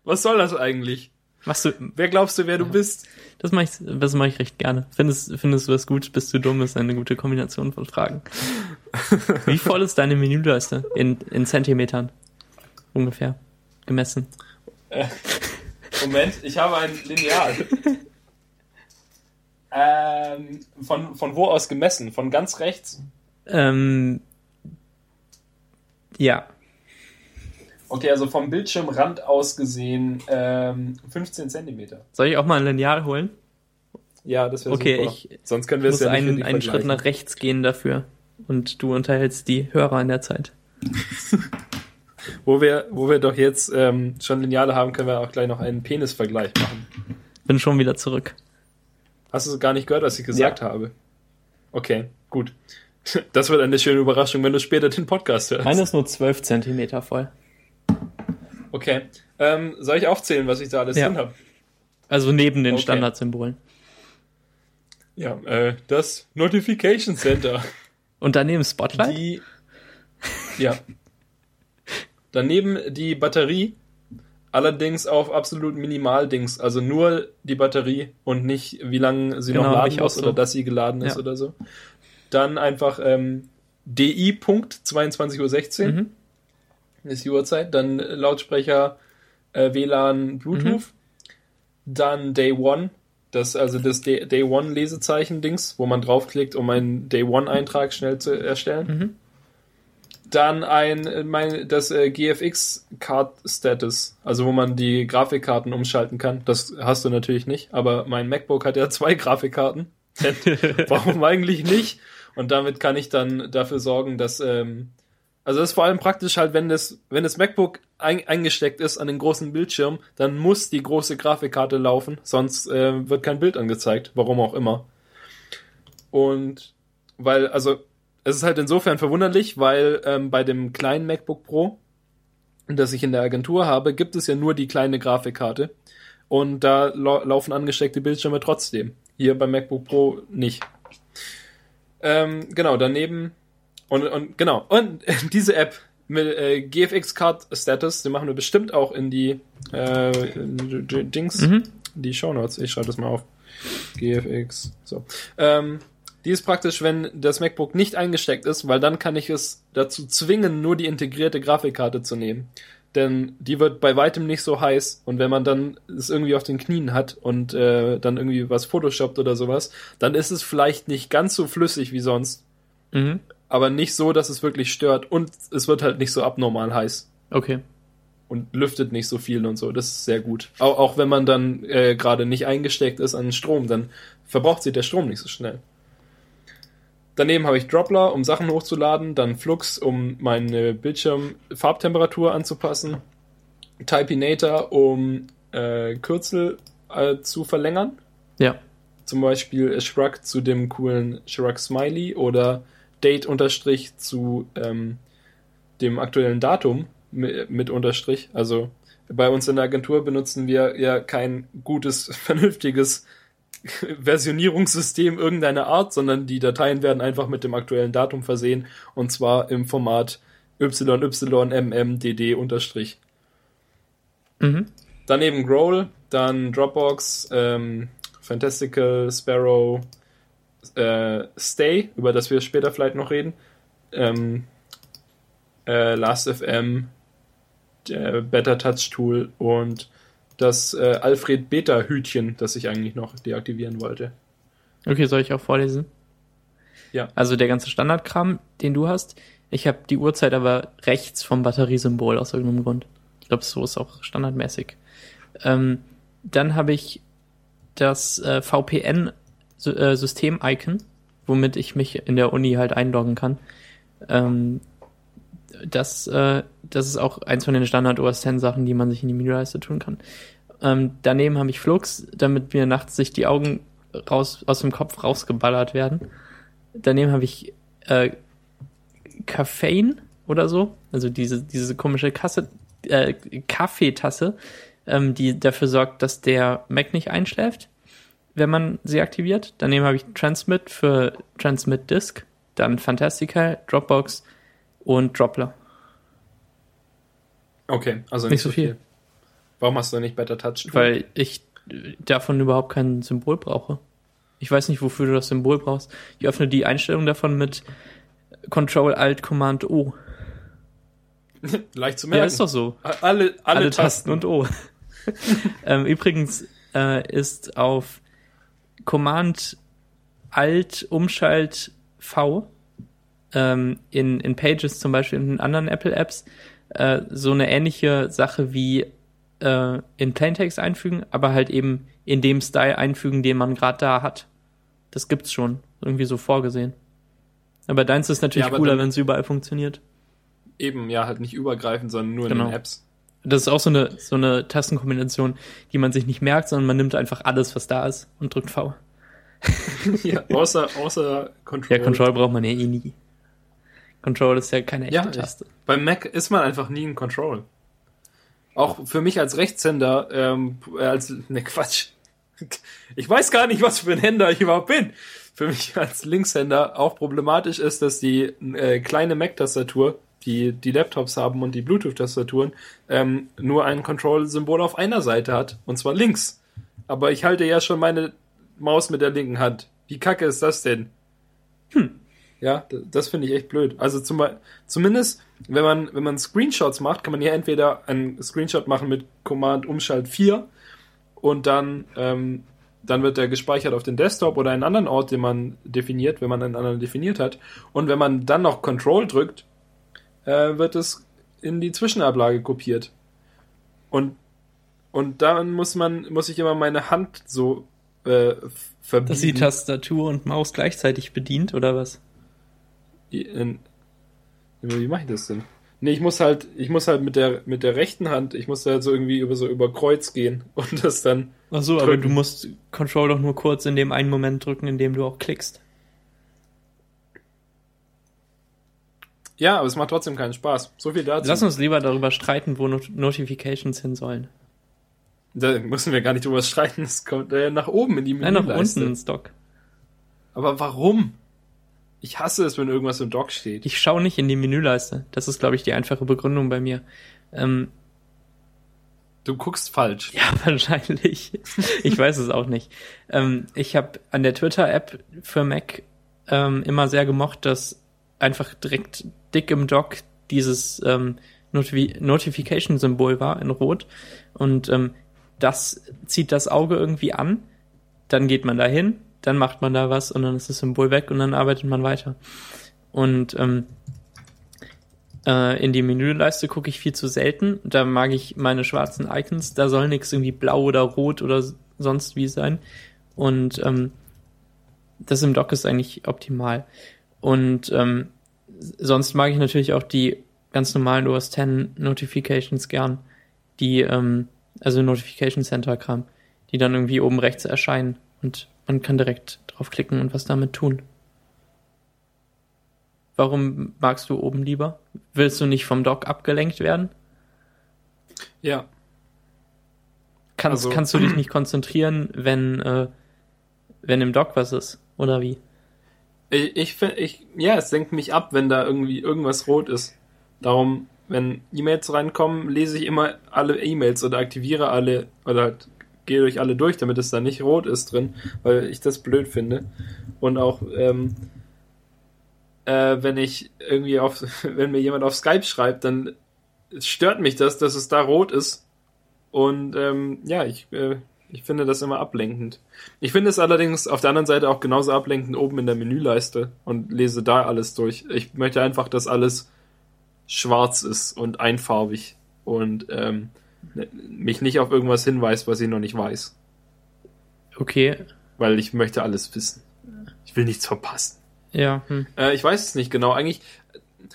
Was soll das eigentlich? Machst du, Wer glaubst du, wer du bist? das mache ich, das mache ich recht gerne. Findest, findest du das gut? Bist du dumm? Ist eine gute Kombination von Fragen. Wie voll ist deine Menüleiste? In, in Zentimetern. Ungefähr. Gemessen. Moment, ich habe ein Lineal. ähm, von, von wo aus gemessen? Von ganz rechts? Ähm, ja. Okay, also vom Bildschirmrand aus gesehen ähm, 15 Zentimeter. Soll ich auch mal ein Lineal holen? Ja, das wäre Okay, super. ich Sonst können Ich wir es ja nicht einen, einen Schritt nach rechts gehen dafür. Und du unterhältst die Hörer in der Zeit. Wo wir, wo wir doch jetzt ähm, schon Lineale haben, können wir auch gleich noch einen Penisvergleich machen. Bin schon wieder zurück. Hast du gar nicht gehört, was ich gesagt habe? Okay, gut. Das wird eine schöne Überraschung, wenn du später den Podcast hörst. Meine ist nur 12 Zentimeter voll. Okay. Ähm, soll ich aufzählen, was ich da alles Ja. drin habe? Also neben den Okay. Standardsymbolen. Ja, äh, das Notification Center. Und daneben Spotlight? Die. Ja. Daneben die Batterie. Allerdings auf absolut Minimaldings. Also nur die Batterie und nicht, wie lange sie Genau, noch laden muss so. oder dass sie geladen ist Ja. oder so. Dann einfach ähm, DI Punkt 22.16 Uhr Mhm. Ist die Uhrzeit. Dann Lautsprecher, äh, WLAN, Bluetooth. Mhm. Dann Day One. Das, also das Day, Day One Lesezeichen-Dings, wo man draufklickt, um einen Day One Eintrag schnell zu erstellen. Mhm. Dann ein, äh, mein, das äh, GFX Card Status, also wo man die Grafikkarten umschalten kann. Das hast du natürlich nicht, aber mein MacBook hat ja zwei Grafikkarten. Warum eigentlich nicht? Und damit kann ich dann dafür sorgen, dass, ähm, also das ist vor allem praktisch halt, wenn das, wenn das MacBook ein, eingesteckt ist an den großen Bildschirm, dann muss die große Grafikkarte laufen, sonst äh, wird kein Bild angezeigt, warum auch immer. Und weil, also es ist halt insofern verwunderlich, weil ähm, bei dem kleinen MacBook Pro, das ich in der Agentur habe, gibt es ja nur die kleine Grafikkarte. Und da lau laufen angesteckte Bildschirme trotzdem. Hier beim MacBook Pro nicht. Ähm, genau, daneben und, und genau, und diese App mit äh, GFX Card Status, die machen wir bestimmt auch in die äh, Dings, Mhm. die Shownotes. Ich schreibe das mal auf. GFX. So. Ähm, die ist praktisch, wenn das MacBook nicht eingesteckt ist, weil dann kann ich es dazu zwingen, nur die integrierte Grafikkarte zu nehmen. Denn die wird bei weitem nicht so heiß und wenn man dann es irgendwie auf den Knien hat und äh, dann irgendwie was photoshoppt oder sowas, dann ist es vielleicht nicht ganz so flüssig wie sonst, Mhm. Aber nicht so, dass es wirklich stört und es wird halt nicht so abnormal heiß Okay. und lüftet nicht so viel und so. Das ist sehr gut. Auch, auch wenn man dann äh, gerade nicht eingesteckt ist an Strom, dann verbraucht sich der Strom nicht so schnell. Daneben habe ich Droppler, um Sachen hochzuladen, dann Flux, um meine Bildschirmfarbtemperatur anzupassen, Typinator, um äh, Kürzel äh, zu verlängern. Ja. Zum Beispiel Shrug zu dem coolen Shrug Smiley oder Date Unterstrich zu ähm, dem aktuellen Datum mit, mit Unterstrich. Also bei uns in der Agentur benutzen wir ja kein gutes, vernünftiges Versionierungssystem irgendeiner Art, sondern die Dateien werden einfach mit dem aktuellen Datum versehen und zwar im Format YYMMDD Unterstrich. Mhm. Daneben Growl, dann Dropbox, ähm, Fantastical, Sparrow, äh, Stay, über das wir später vielleicht noch reden, ähm, äh, Last.fm, äh, Better Touch Tool und das äh, Alfred Beta Hütchen, das ich eigentlich noch deaktivieren wollte. Okay, soll ich auch vorlesen? Ja. Also der ganze Standardkram, den du hast. Ich habe die Uhrzeit aber rechts vom Batteriesymbol aus irgendeinem Grund. Ich glaube, so ist auch standardmäßig. Ähm, dann habe ich das äh, VPN-System-Icon, womit ich mich in der Uni halt einloggen kann. Ähm, das, äh, das ist auch eins von den Standard OS X Sachen, die man sich in die Menüleiste tun kann. Ähm, daneben habe ich Flux, damit mir nachts sich die Augen raus, aus dem Kopf rausgeballert werden. Daneben habe ich äh, Caffeine oder so, also diese, diese komische Kasse, äh, Kaffeetasse, ähm, die dafür sorgt, dass der Mac nicht einschläft, wenn man sie aktiviert. Daneben habe ich Transmit für Transmit Disk, dann Fantastica, Dropbox und Droppler. Okay, also nicht, nicht so viel. viel. Warum hast du nicht Better Touch? Weil ich davon überhaupt kein Symbol brauche. Ich weiß nicht, wofür du das Symbol brauchst. Ich öffne die Einstellung davon mit Control Alt Command O. Leicht zu merken. Ja, ist doch so. Alle, alle, alle Tasten. Tasten und O. ähm, übrigens äh, ist auf Command Alt Umschalt V ähm, in, in Pages zum Beispiel in anderen Apple Apps äh, so eine ähnliche Sache wie äh, in Plaintext einfügen, aber halt eben in dem Style einfügen, den man gerade da hat. Das gibt's schon irgendwie so vorgesehen. Aber deins ist natürlich ja, cooler, wenn es überall funktioniert. Eben, ja, halt nicht übergreifend, sondern nur genau. in den Apps. Das ist auch so eine, so eine Tastenkombination, die man sich nicht merkt, sondern man nimmt einfach alles, was da ist und drückt V. ja, außer, außer Control. Ja, Control braucht man ja eh nie. Control ist ja keine echte ja, Taste. Ich, beim Mac ist man einfach nie in Control. Auch für mich als Rechtshänder, ähm, als, ne Quatsch. Ich weiß gar nicht, was für ein Händer ich überhaupt bin. Für mich als Linkshänder auch problematisch ist, dass die äh, kleine Mac-Tastatur die die Laptops haben und die Bluetooth-Tastaturen, ähm, nur ein Control-Symbol auf einer Seite hat, und zwar links. Aber ich halte ja schon meine Maus mit der linken Hand. Wie kacke ist das denn? Hm. Ja, das finde ich echt blöd. Also zum, zumindest, wenn man, wenn man Screenshots macht, kann man ja entweder einen Screenshot machen mit Command Umschalt 4 und dann, ähm, dann wird der gespeichert auf den Desktop oder einen anderen Ort, den man definiert, wenn man einen anderen definiert hat. Und wenn man dann noch Control drückt, äh, wird es in die Zwischenablage kopiert. Und, und dann muss man, muss ich immer meine Hand so äh, verbiegen. Dass sie Tastatur und Maus gleichzeitig bedient, oder was? In, wie mache ich das denn? Nee, ich muss halt, ich muss halt mit der, mit der rechten Hand, ich muss da halt so irgendwie über so über Kreuz gehen und das dann. Ach so, drücken. aber du musst Control doch nur kurz in dem einen Moment drücken, in dem du auch klickst. Ja, aber es macht trotzdem keinen Spaß. So viel dazu. Lass uns lieber darüber streiten, wo Not Notifications hin sollen. Da müssen wir gar nicht drüber streiten. Es kommt äh, nach oben in die Menüleiste. Nein, nach unten ins Dock. Aber warum? Ich hasse es, wenn irgendwas im Dock steht. Ich schaue nicht in die Menüleiste. Das ist, glaube ich, die einfache Begründung bei mir. Ähm, du guckst falsch. Ja, wahrscheinlich. ich weiß es auch nicht. Ähm, ich habe an der Twitter-App für Mac ähm, immer sehr gemocht, dass einfach direkt dick im Dock dieses ähm, Notifi Notification-Symbol war in Rot. Und ähm, das zieht das Auge irgendwie an. Dann geht man da hin, dann macht man da was und dann ist das Symbol weg und dann arbeitet man weiter. Und ähm, äh, in die Menüleiste gucke ich viel zu selten. Da mag ich meine schwarzen Icons. Da soll nichts irgendwie blau oder rot oder sonst wie sein. Und ähm, das im Dock ist eigentlich optimal. Und ähm, sonst mag ich natürlich auch die ganz normalen OS 10 Notifications gern, die, ähm, also Notification Center Kram, die dann irgendwie oben rechts erscheinen und man kann direkt draufklicken und was damit tun. Warum magst du oben lieber? Willst du nicht vom Dock abgelenkt werden? Ja. Kannst, also, kannst du dich nicht konzentrieren, wenn, äh, wenn im Dock was ist? Oder wie? Ich, ich, ich, ja, es senkt mich ab, wenn da irgendwie irgendwas rot ist. Darum, wenn E-Mails reinkommen, lese ich immer alle E-Mails oder aktiviere alle oder gehe durch alle durch, damit es da nicht rot ist drin, weil ich das blöd finde. Und auch, ähm, äh, wenn ich irgendwie auf, wenn mir jemand auf Skype schreibt, dann stört mich das, dass es da rot ist. Und ähm, ja, ich äh, ich finde das immer ablenkend. Ich finde es allerdings auf der anderen Seite auch genauso ablenkend oben in der Menüleiste und lese da alles durch. Ich möchte einfach, dass alles schwarz ist und einfarbig und ähm, mich nicht auf irgendwas hinweist, was ich noch nicht weiß. Okay. Weil ich möchte alles wissen. Ich will nichts verpassen. Ja. Hm. Äh, ich weiß es nicht genau. Eigentlich,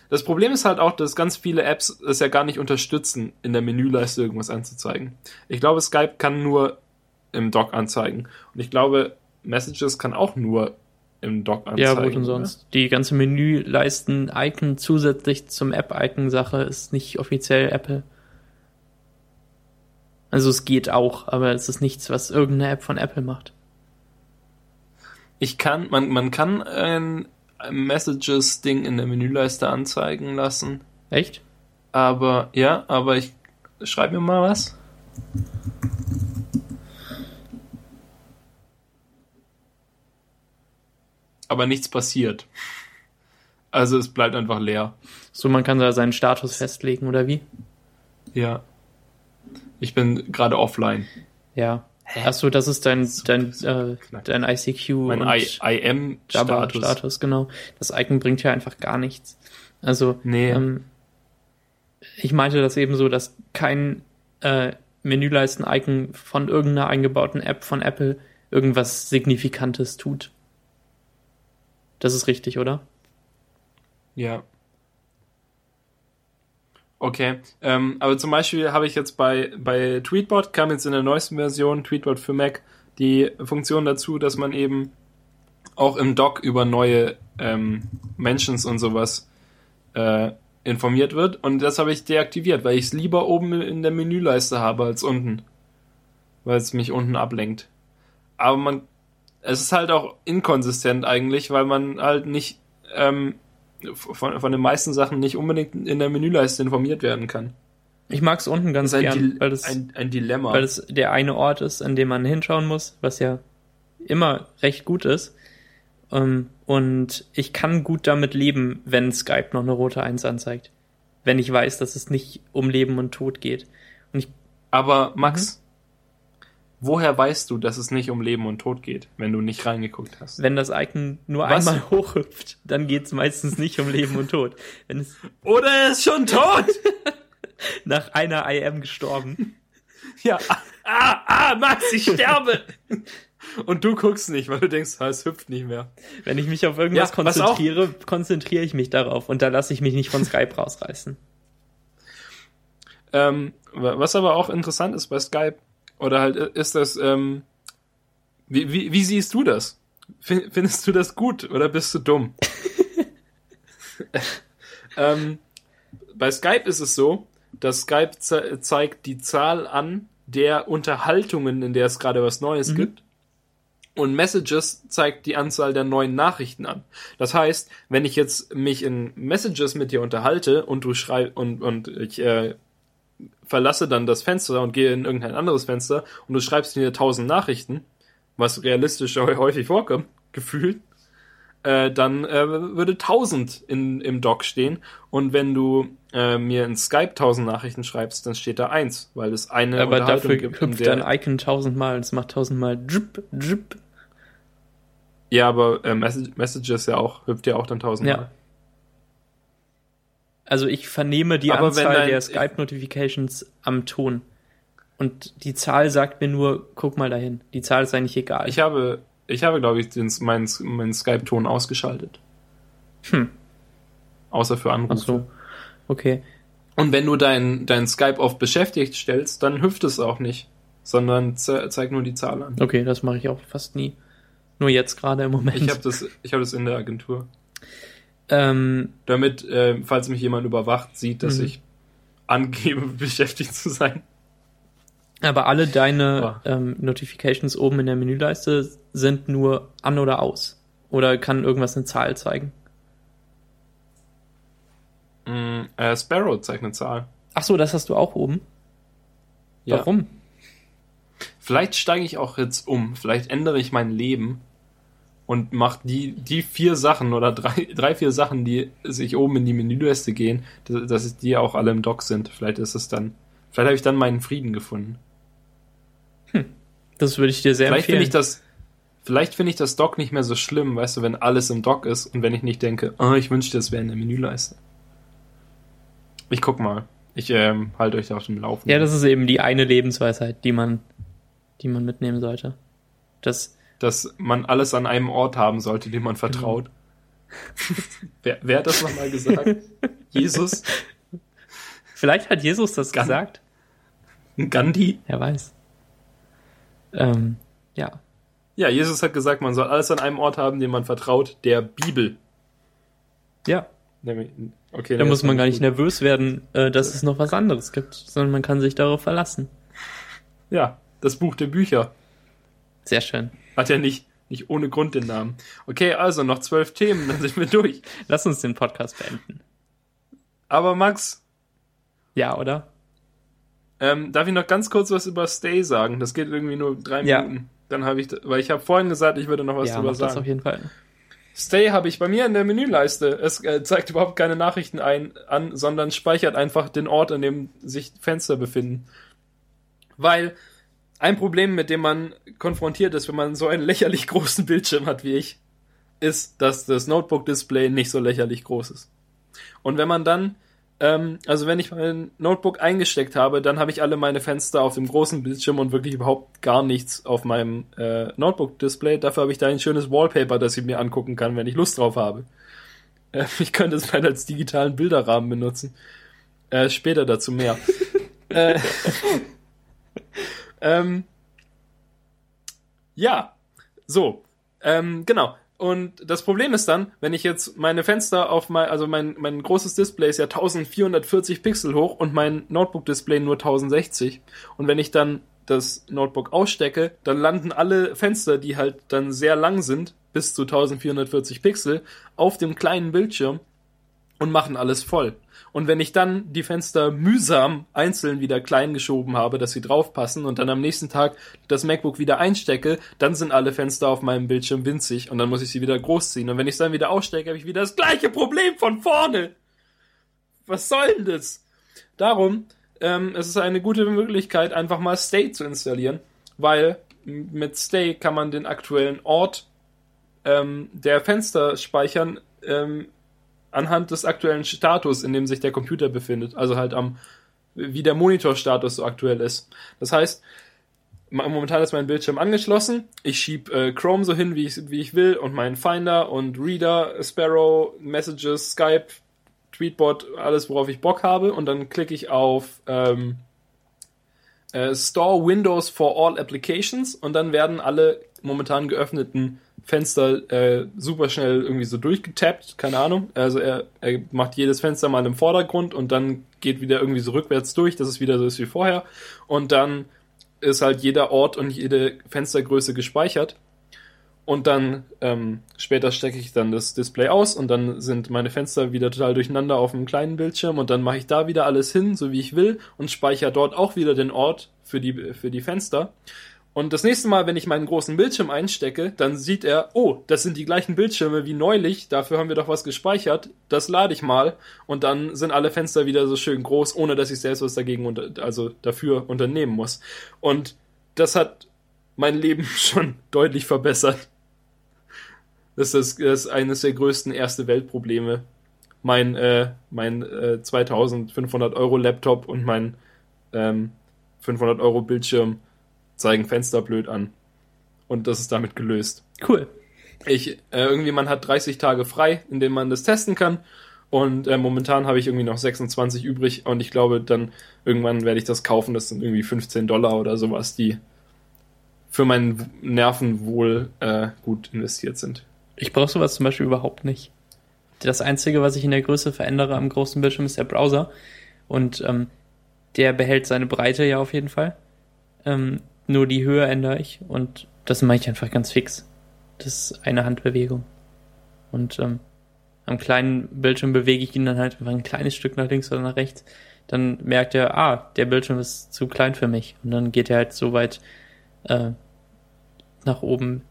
das Problem ist halt auch, dass ganz viele Apps es ja gar nicht unterstützen, in der Menüleiste irgendwas anzuzeigen. Ich glaube, Skype kann nur im Dock anzeigen. Und ich glaube, Messages kann auch nur im Dock anzeigen. Ja, wo denn sonst? Die ganze Menüleisten-Icon zusätzlich zum App-Icon-Sache ist nicht offiziell Apple. Also es geht auch, aber es ist nichts, was irgendeine App von Apple macht. Ich kann, man, man kann ein Messages-Ding in der Menüleiste anzeigen lassen. Echt? Aber, ja, aber ich schreib mir mal was. Aber nichts passiert. Also es bleibt einfach leer. So, man kann da seinen Status festlegen, oder wie? Ja. Ich bin gerade offline. Ja. Achso, das ist dein, dein, äh, dein ICQ Mein IM-Status. Status, genau. Das Icon bringt ja einfach gar nichts. Also, Nee. ähm, ich meinte das eben so, dass kein äh, Menüleisten-Icon von irgendeiner eingebauten App von Apple irgendwas Signifikantes tut. Das ist richtig, oder? Ja. Okay, ähm, aber zum Beispiel habe ich jetzt bei, bei Tweetbot, kam jetzt in der neuesten Version, Tweetbot für Mac, die Funktion dazu, dass man eben auch im Dock über neue ähm, Mentions und sowas äh, informiert wird. Und das habe ich deaktiviert, weil ich es lieber oben in der Menüleiste habe als unten. Weil es mich unten ablenkt. Aber man, es ist halt auch inkonsistent eigentlich, weil man halt nicht ähm, von, von den meisten Sachen nicht unbedingt in der Menüleiste informiert werden kann. Ich mag es unten ganz gern, Dil weil das, ein, ein Dilemma. weil es der eine Ort ist, an dem man hinschauen muss, was ja immer recht gut ist. Ähm, und ich kann gut damit leben, wenn Skype noch eine rote Eins anzeigt. Wenn ich weiß, dass es nicht um Leben und Tod geht. Und ich, Aber Max, woher weißt du, dass es nicht um Leben und Tod geht, wenn du nicht reingeguckt hast? wenn das Icon nur Was? einmal hochhüpft, dann geht es meistens nicht um Leben und Tod. Wenn es Oder er ist schon tot! nach einer IM gestorben. ja. Ah, ah, Max, ich sterbe! Und du guckst nicht, weil du denkst, ah, es hüpft nicht mehr. Wenn ich mich auf irgendwas Ja, konzentriere, konzentriere ich mich darauf und da lasse ich mich nicht von Skype rausreißen. Ähm, wa- was aber auch interessant ist bei Skype, oder halt äh, ist das, ähm, wie, wie, wie siehst du das? Fin- Findest du das gut oder bist du dumm? ähm, bei Skype ist es so, dass Skype ze zeigt die Zahl an der Unterhaltungen, in der es gerade was Neues gibt. Und Messages zeigt die Anzahl der neuen Nachrichten an. Das heißt, wenn ich jetzt mich in Messages mit dir unterhalte und du schreibst und, und ich äh, verlasse dann das Fenster und gehe in irgendein anderes Fenster und du schreibst mir tausend Nachrichten, was realistisch häufig vorkommt, gefühlt, äh, dann äh, würde 1000 in, im Dock stehen. Und wenn du äh, mir in Skype 1000 Nachrichten schreibst, dann steht da eins, weil es eine Aber dafür gibt. hüpft dein Icon tausendmal und es macht tausendmal Drip, Drip. Ja, aber äh, Message Messages ja auch, hüpft ja auch dann 1000 Ja. Mal. Also ich vernehme die Aber Anzahl dein- der Skype-Notifications am Ton. Und die Zahl sagt mir nur, guck mal dahin. Die Zahl ist eigentlich egal. Ich habe, ich habe, glaube ich, den, meinen, meinen Skype-Ton ausgeschaltet. Hm. Außer für Anrufe. Ach so. Okay. Und wenn du dein, dein Skype auf beschäftigt stellst, dann hüpft es auch nicht, sondern ze zeigt nur die Zahl an. Okay, das mache ich auch fast nie. Nur jetzt gerade im Moment. Ich habe das, ich habe das in der Agentur. Ähm, Damit, äh, falls mich jemand überwacht, sieht, dass Mhm. ich angebe, beschäftigt zu sein. aber alle deine Ah. ähm, Notifications oben in der Menüleiste sind nur an oder aus. Oder kann irgendwas eine Zahl zeigen? Mm, äh, Sparrow zeigt eine Zahl. Ach so, das hast du auch oben. Ja. Warum? Vielleicht steige ich auch jetzt um. Vielleicht ändere ich mein Leben und mache die, die vier Sachen oder drei, drei, vier Sachen, die sich oben in die Menüleiste gehen, dass, dass die auch alle im Dock sind. Vielleicht ist es dann, vielleicht habe ich dann meinen Frieden gefunden. Das würde ich dir sehr Vielleicht finde empfehlen. ich das, vielleicht finde ich das Dock nicht mehr so schlimm, weißt du, wenn alles im Dock ist und wenn ich nicht denke, oh, ich wünschte, das wäre in der Menüleiste. Ich guck mal. Ich ähm, halte euch da auf dem Laufen. Ja, das ist eben die eine Lebensweisheit, die man, die man mitnehmen sollte. Das, Dass man alles an einem Ort haben sollte, dem man vertraut. wer, wer hat das nochmal gesagt? Jesus? vielleicht hat Jesus das Gan- gesagt. Gandhi? Wer weiß. Ähm, ja. Ja, Jesus hat gesagt, man soll alles an einem Ort haben, dem man vertraut, der Bibel. Ja. Okay, Da muss man gar nicht gut. nervös werden, äh, dass es noch was anderes gibt, sondern man kann sich darauf verlassen. Ja, das Buch der Bücher. Sehr schön. Hat ja nicht, nicht ohne Grund den Namen. Okay, also noch zwölf Themen, dann sind wir durch. Lass uns den Podcast beenden. Aber Max, Ja, oder? ähm, darf ich noch ganz kurz was über Stay sagen? Das geht irgendwie nur drei Ja. Minuten. Dann habe ich, weil ich habe vorhin gesagt, ich würde noch was ja, drüber mach das sagen. auf jeden Fall. Stay habe ich bei mir in der Menüleiste. Es äh, zeigt überhaupt keine Nachrichten ein, an, sondern speichert einfach den Ort, an dem sich Fenster befinden. Weil ein Problem, mit dem man konfrontiert ist, wenn man so einen lächerlich großen Bildschirm hat wie ich, ist, dass das Notebook-Display nicht so lächerlich groß ist. Und wenn man dann, ähm, also wenn ich mein Notebook eingesteckt habe, dann habe ich alle meine Fenster auf dem großen Bildschirm und wirklich überhaupt gar nichts auf meinem äh, Notebook-Display. Dafür habe ich da ein schönes Wallpaper, das ich mir angucken kann, wenn ich Lust drauf habe. Äh, ich könnte es mal als digitalen Bilderrahmen benutzen. Äh, später dazu mehr. äh, ähm, ja, so, ähm, genau. Und das Problem ist dann, wenn ich jetzt meine Fenster auf mein, also mein, mein großes Display ist ja 1440 Pixel hoch und mein Notebook-Display nur 1060. Und wenn ich dann das Notebook ausstecke, dann landen alle Fenster, die halt dann sehr lang sind, bis zu 1440 Pixel, auf dem kleinen Bildschirm und machen alles voll. Und wenn ich dann die Fenster mühsam einzeln wieder klein geschoben habe, dass sie draufpassen und dann am nächsten Tag das MacBook wieder einstecke, dann sind alle Fenster auf meinem Bildschirm winzig und dann muss ich sie wieder großziehen. Und wenn ich es dann wieder ausstecke, habe ich wieder das gleiche Problem von vorne. Was soll denn das? Darum, ähm, es ist eine gute Möglichkeit, einfach mal Stay zu installieren, weil mit Stay kann man den aktuellen Ort ähm, der Fenster speichern, ähm, anhand des aktuellen Status, in dem sich der Computer befindet. Also halt am, wie der Monitorstatus so aktuell ist. Das heißt, momentan ist mein Bildschirm angeschlossen. Ich schieb äh, Chrome so hin, wie ich, wie ich will und meinen Finder und Reader, Sparrow, Messages, Skype, Tweetbot, alles, worauf ich Bock habe. Und dann klicke ich auf ähm, äh, Store Windows for All Applications und dann werden alle momentan geöffneten Fenster äh, super schnell irgendwie so durchgetappt, keine Ahnung. Also er, er macht jedes Fenster mal im Vordergrund und dann geht wieder irgendwie so rückwärts durch, dass es wieder so ist wie vorher. Und dann ist halt jeder Ort und jede Fenstergröße gespeichert. Und dann ähm, später stecke ich dann das Display aus und dann sind meine Fenster wieder total durcheinander auf einem kleinen Bildschirm und dann mache ich da wieder alles hin, so wie ich will und speichere dort auch wieder den Ort für die, für die Fenster. Und das nächste Mal, wenn ich meinen großen Bildschirm einstecke, dann sieht er, oh, das sind die gleichen Bildschirme wie neulich, dafür haben wir doch was gespeichert, das lade ich mal und dann sind alle Fenster wieder so schön groß, ohne dass ich selbst was dagegen unter, also dafür unternehmen muss. Und das hat mein Leben schon deutlich verbessert. Das ist, das ist eines der größten erste Weltprobleme. Mein, äh, mein äh, 2500 Euro Laptop und mein ähm, 500 Euro Bildschirm zeigen Fenster blöd an. Und das ist damit gelöst. Cool. Ich, äh, irgendwie, man hat 30 Tage frei, in denen man das testen kann. Und äh, momentan habe ich irgendwie noch 26 übrig. Und ich glaube, dann irgendwann werde ich das kaufen. Das sind irgendwie 15 Dollar oder sowas, die für mein Nervenwohl äh, gut investiert sind. Ich brauche sowas zum Beispiel überhaupt nicht. Das Einzige, was ich in der Größe verändere am großen Bildschirm, ist der Browser. Und ähm, der behält seine Breite ja auf jeden Fall. Ähm, nur die Höhe ändere ich und das mache ich einfach ganz fix. Das ist eine Handbewegung. Und ähm, am kleinen Bildschirm bewege ich ihn dann halt einfach ein kleines Stück nach links oder nach rechts. Dann merkt er, ah, der Bildschirm ist zu klein für mich. Und dann geht er halt so weit äh, nach oben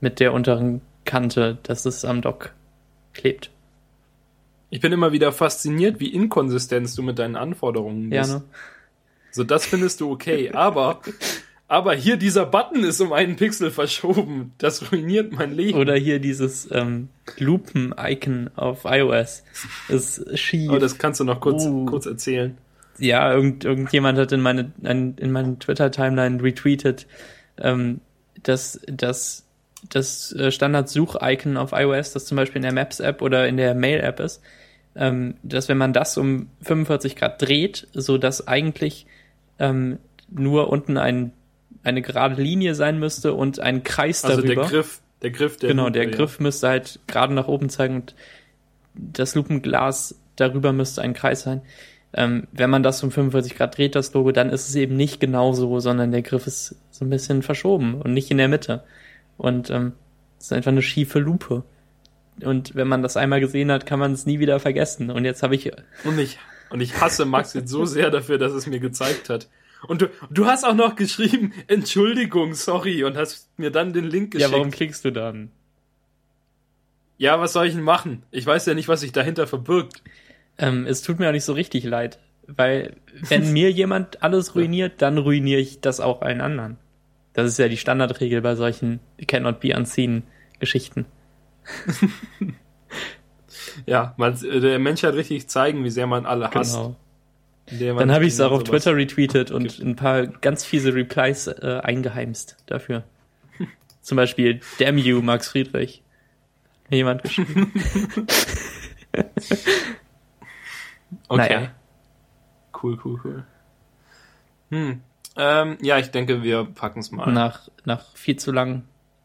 mit der unteren Kante, dass es am Dock klebt. Ich bin immer wieder fasziniert, wie inkonsistent du mit deinen Anforderungen Ja, bist. ne? So, das findest du okay, aber, aber hier dieser Button ist um einen Pixel verschoben. Das ruiniert mein Leben. Oder hier dieses ähm, Lupen-Icon auf iOS ist schief. Aber das kannst du noch kurz, Uh. kurz erzählen. ja, irgend, irgendjemand hat in meine, ein, in meinen Twitter-Timeline retweetet, ähm, dass, dass das äh, Standard-Such-Icon auf iOS, das zum Beispiel in der Maps-App oder in der Mail-App ist, ähm, dass wenn man das um 45 Grad dreht, so dass eigentlich ähm, nur unten ein, eine gerade Linie sein müsste und ein Kreis Also darüber. der Griff, der Griff, der genau, der ja. Griff müsste halt gerade nach oben zeigen und das Lupenglas darüber müsste ein Kreis sein. Ähm, wenn man das um 45 Grad dreht, das Logo, dann ist es eben nicht genau so, sondern der Griff ist so ein bisschen verschoben und nicht in der Mitte. Und ähm, es ist einfach eine schiefe Lupe. Und wenn man das einmal gesehen hat, kann man es nie wieder vergessen. Und jetzt habe ich, Und ich, und ich hasse Max jetzt so sehr dafür, dass es mir gezeigt hat. Und du, du hast auch noch geschrieben, Entschuldigung, sorry, und hast mir dann den Link ja, geschickt. warum klickst du dann? Ja, was soll ich denn machen? Ich weiß ja nicht, was sich dahinter verbirgt. Ähm, es tut mir auch nicht so richtig leid, weil wenn mir jemand alles ruiniert, dann ruiniere ich das auch allen anderen. Das ist ja die Standardregel bei solchen cannot be unseen Geschichten. Ja, man, der Mensch hat richtig zeigen, wie sehr man alle hasst. Genau. Dann habe ich es auch auf Twitter retweetet und ein paar ganz fiese Replies äh, eingeheimst dafür. Zum Beispiel Damn you, Max Friedrich. Hat mir Jemand geschrieben. Okay. Naja. Cool, cool, cool. Hm. Ähm, ja, ich denke, wir packen es mal. Nach, nach viel zu lang.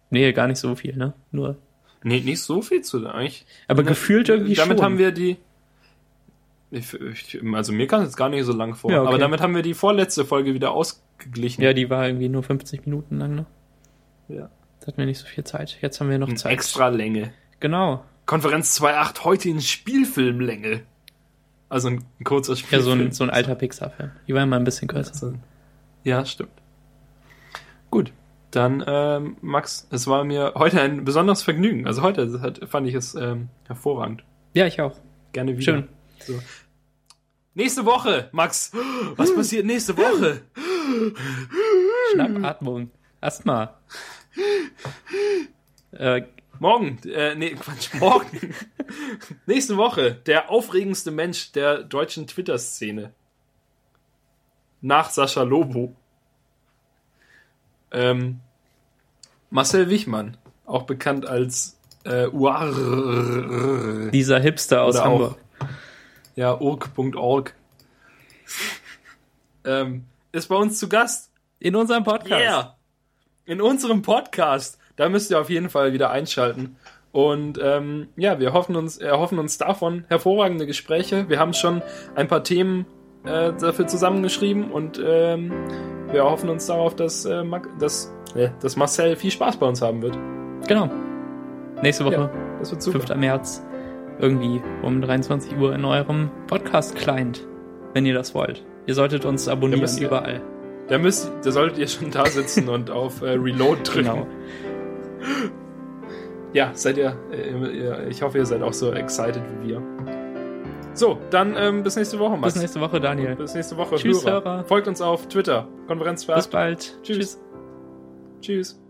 Nee, gar nicht so viel, ne? Nur. Nee, nicht so viel zu eigentlich. Aber Ne, gefühlt irgendwie Damit schon. haben wir die. Ich, ich, also mir kam es jetzt gar nicht so lang vor. Ja, okay. Aber damit haben wir die vorletzte Folge wieder ausgeglichen. Ja, die war irgendwie nur 50 Minuten lang, ne? Ja. Da hatten wir nicht so viel Zeit. Jetzt haben wir noch In Zeit. extra Länge. Genau. Konferenz 2.8 heute in Spielfilmlänge. Also ein, ein kurzer Ja, Spielfilm. so ein, so ein alter Pixar-Film. Die war immer ein bisschen kürzer. Also, ja, stimmt. Gut, dann ähm, Max, es war mir heute ein besonderes Vergnügen. Also heute hat, fand ich es ähm, hervorragend. Ja, ich auch. Gerne wieder. Schön. So. Nächste Woche, Max. Was passiert nächste Woche? Schnappatmung. Asthma. Äh, Morgen, äh, nee, Quatsch, morgen. Nächste Woche, der aufregendste Mensch der deutschen Twitter-Szene. Nach Sascha Lobo. Ähm, Marcel Wichmann, auch bekannt als äh, Uar. dieser Hipster aus Hamburg. Ja, org.org. ähm, ist bei uns zu Gast. In unserem Podcast. Yeah! In unserem Podcast. Da müsst ihr auf jeden Fall wieder einschalten. Und ähm, ja, wir hoffen uns, erhoffen uns davon hervorragende Gespräche. Wir haben schon ein paar Themen äh, dafür zusammengeschrieben und ähm, wir erhoffen uns darauf, dass, äh, dass, äh, dass Marcel viel Spaß bei uns haben wird. Genau. Nächste Woche, Das wird super. 5. März, irgendwie um 23 Uhr in eurem Podcast-Client, wenn ihr das wollt. Ihr solltet uns abonnieren müsst ihr- überall. Da, müsst, da solltet ihr schon da sitzen und auf äh, Reload drücken. Genau. Ja, seid ihr, äh, ich hoffe, ihr seid auch so excited wie wir. So, dann ähm, bis nächste Woche, Max. Bis nächste Woche, Daniel. Bis nächste Woche. Tschüss, Hörer. Folgt uns auf Twitter. Konferenz Bis bald. Tschüss. Tschüss.